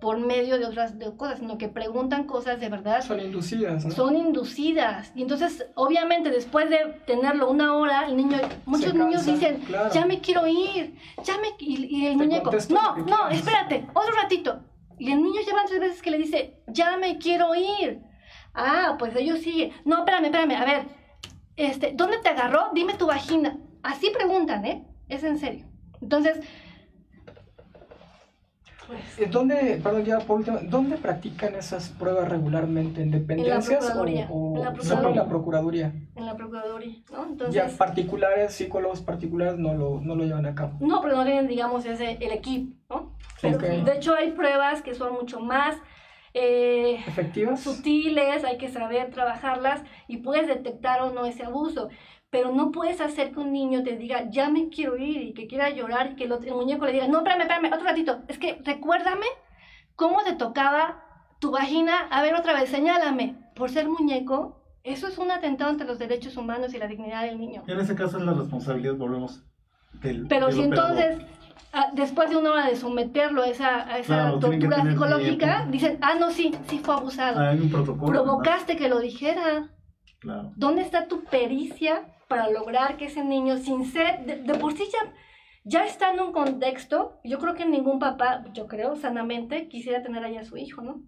por medio de otras cosas, sino que preguntan cosas de verdad. Son inducidas, ¿no? Son inducidas. Y entonces, obviamente, después de tenerlo una hora, el niño, muchos niños dicen, ya me quiero ir, ya me... Y, el muñeco, no, no, espérate, otro ratito. Y el niño lleva tres veces que le dice, ya me quiero ir. Ah, pues ellos siguen. No, espérame, espérame, a ver, este, ¿dónde te agarró? Dime tu vagina. Así preguntan, ¿eh? Es en serio. Entonces, ¿Dónde, perdón, ya por último, ¿dónde practican esas pruebas regularmente? ¿En dependencias en la o, en, la Procuraduría. En la Procuraduría, ¿no? Entonces, ya particulares, psicólogos particulares no lo, no lo llevan a cabo. No, pero no tienen, digamos, ese, el equipo, ¿no? De hecho, hay pruebas que son mucho más eh, efectivas, sutiles, hay que saber trabajarlas y puedes detectar o no ese abuso pero no puedes hacer que un niño te diga, ya me quiero ir y que quiera llorar y que el, muñeco le diga, no, espérame, espérame, otro ratito, es que recuérdame cómo te tocaba tu vagina, a ver otra vez, señálame, por ser muñeco, eso es un atentado ante los derechos humanos y la dignidad del niño. En ese caso es la responsabilidad, volvemos, del Pero si entonces, ah, después de una hora de someterlo a esa, esa tortura psicológica, dicen, ah, no, sí, sí fue abusado. Hay un protocolo. Provocaste que lo dijera. Claro. ¿Dónde está tu pericia para lograr que ese niño, sin ser, de, por sí ya, ya está en un contexto, yo creo que ningún papá, yo creo sanamente, quisiera tener ahí a su hijo, ¿no?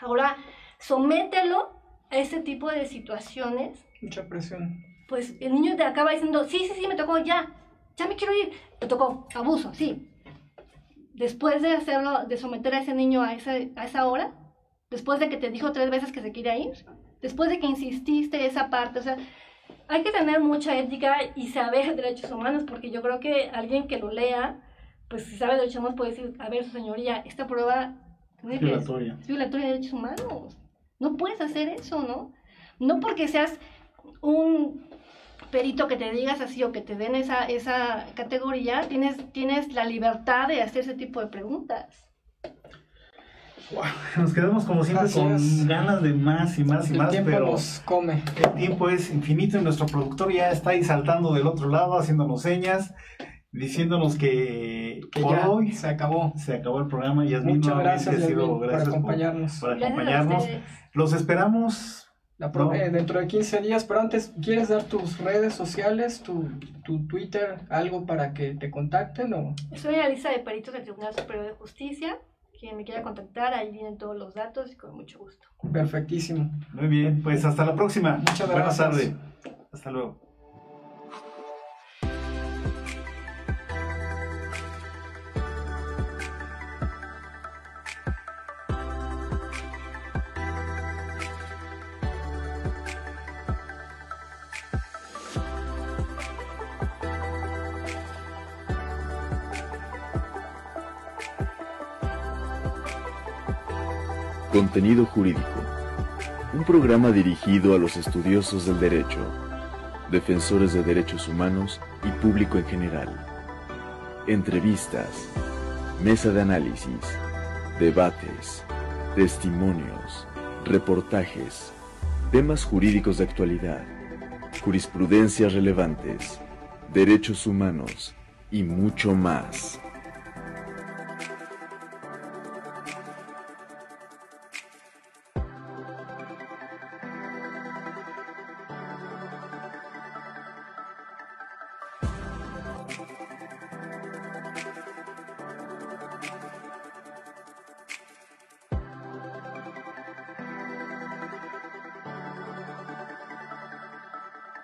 Ahora, somételo a ese tipo de situaciones. Mucha presión. Pues el niño te acaba diciendo, sí, sí, sí, me tocó, ya, ya me quiero ir. Me tocó, abuso, sí. Después de hacerlo, de someter a ese niño a esa, a esa hora, después de que te dijo tres veces que se quiere ir, después de que insististe esa parte, o sea, hay que tener mucha ética y saber derechos humanos, porque yo creo que alguien que lo lea, pues si sabe derechos humanos puede decir, a ver, su señoría, esta prueba es violatoria. Es violatoria de derechos humanos. No puedes hacer eso, ¿no? No porque seas un perito que te digas así o que te den esa, esa categoría, tienes, tienes la libertad de hacer ese tipo de preguntas nos quedamos como siempre con ganas de más y más y más, pero nos come. el tiempo es infinito y nuestro productor ya está ahí saltando del otro lado, haciéndonos señas, diciéndonos que, por hoy se acabó. Se acabó el programa. Yasmin, Muchas gracias, sido, gracias por acompañarnos. Por, acompañarnos. Los esperamos. Eh, dentro de 15 días, pero antes, ¿quieres dar tus redes sociales, tu, tu Twitter, algo para que te contacten? O? Soy lista de peritos del Tribunal Superior de Justicia quien me quiera contactar, ahí vienen todos los datos y con mucho gusto. Perfectísimo. Muy bien, pues hasta la próxima. Muchas gracias. Buenas tardes. Hasta luego. Contenido Jurídico. Un programa dirigido a los estudiosos del derecho, defensores de derechos humanos y público en general. Entrevistas, mesa de análisis, debates, testimonios, reportajes, temas jurídicos de actualidad, jurisprudencias relevantes, derechos humanos y mucho más.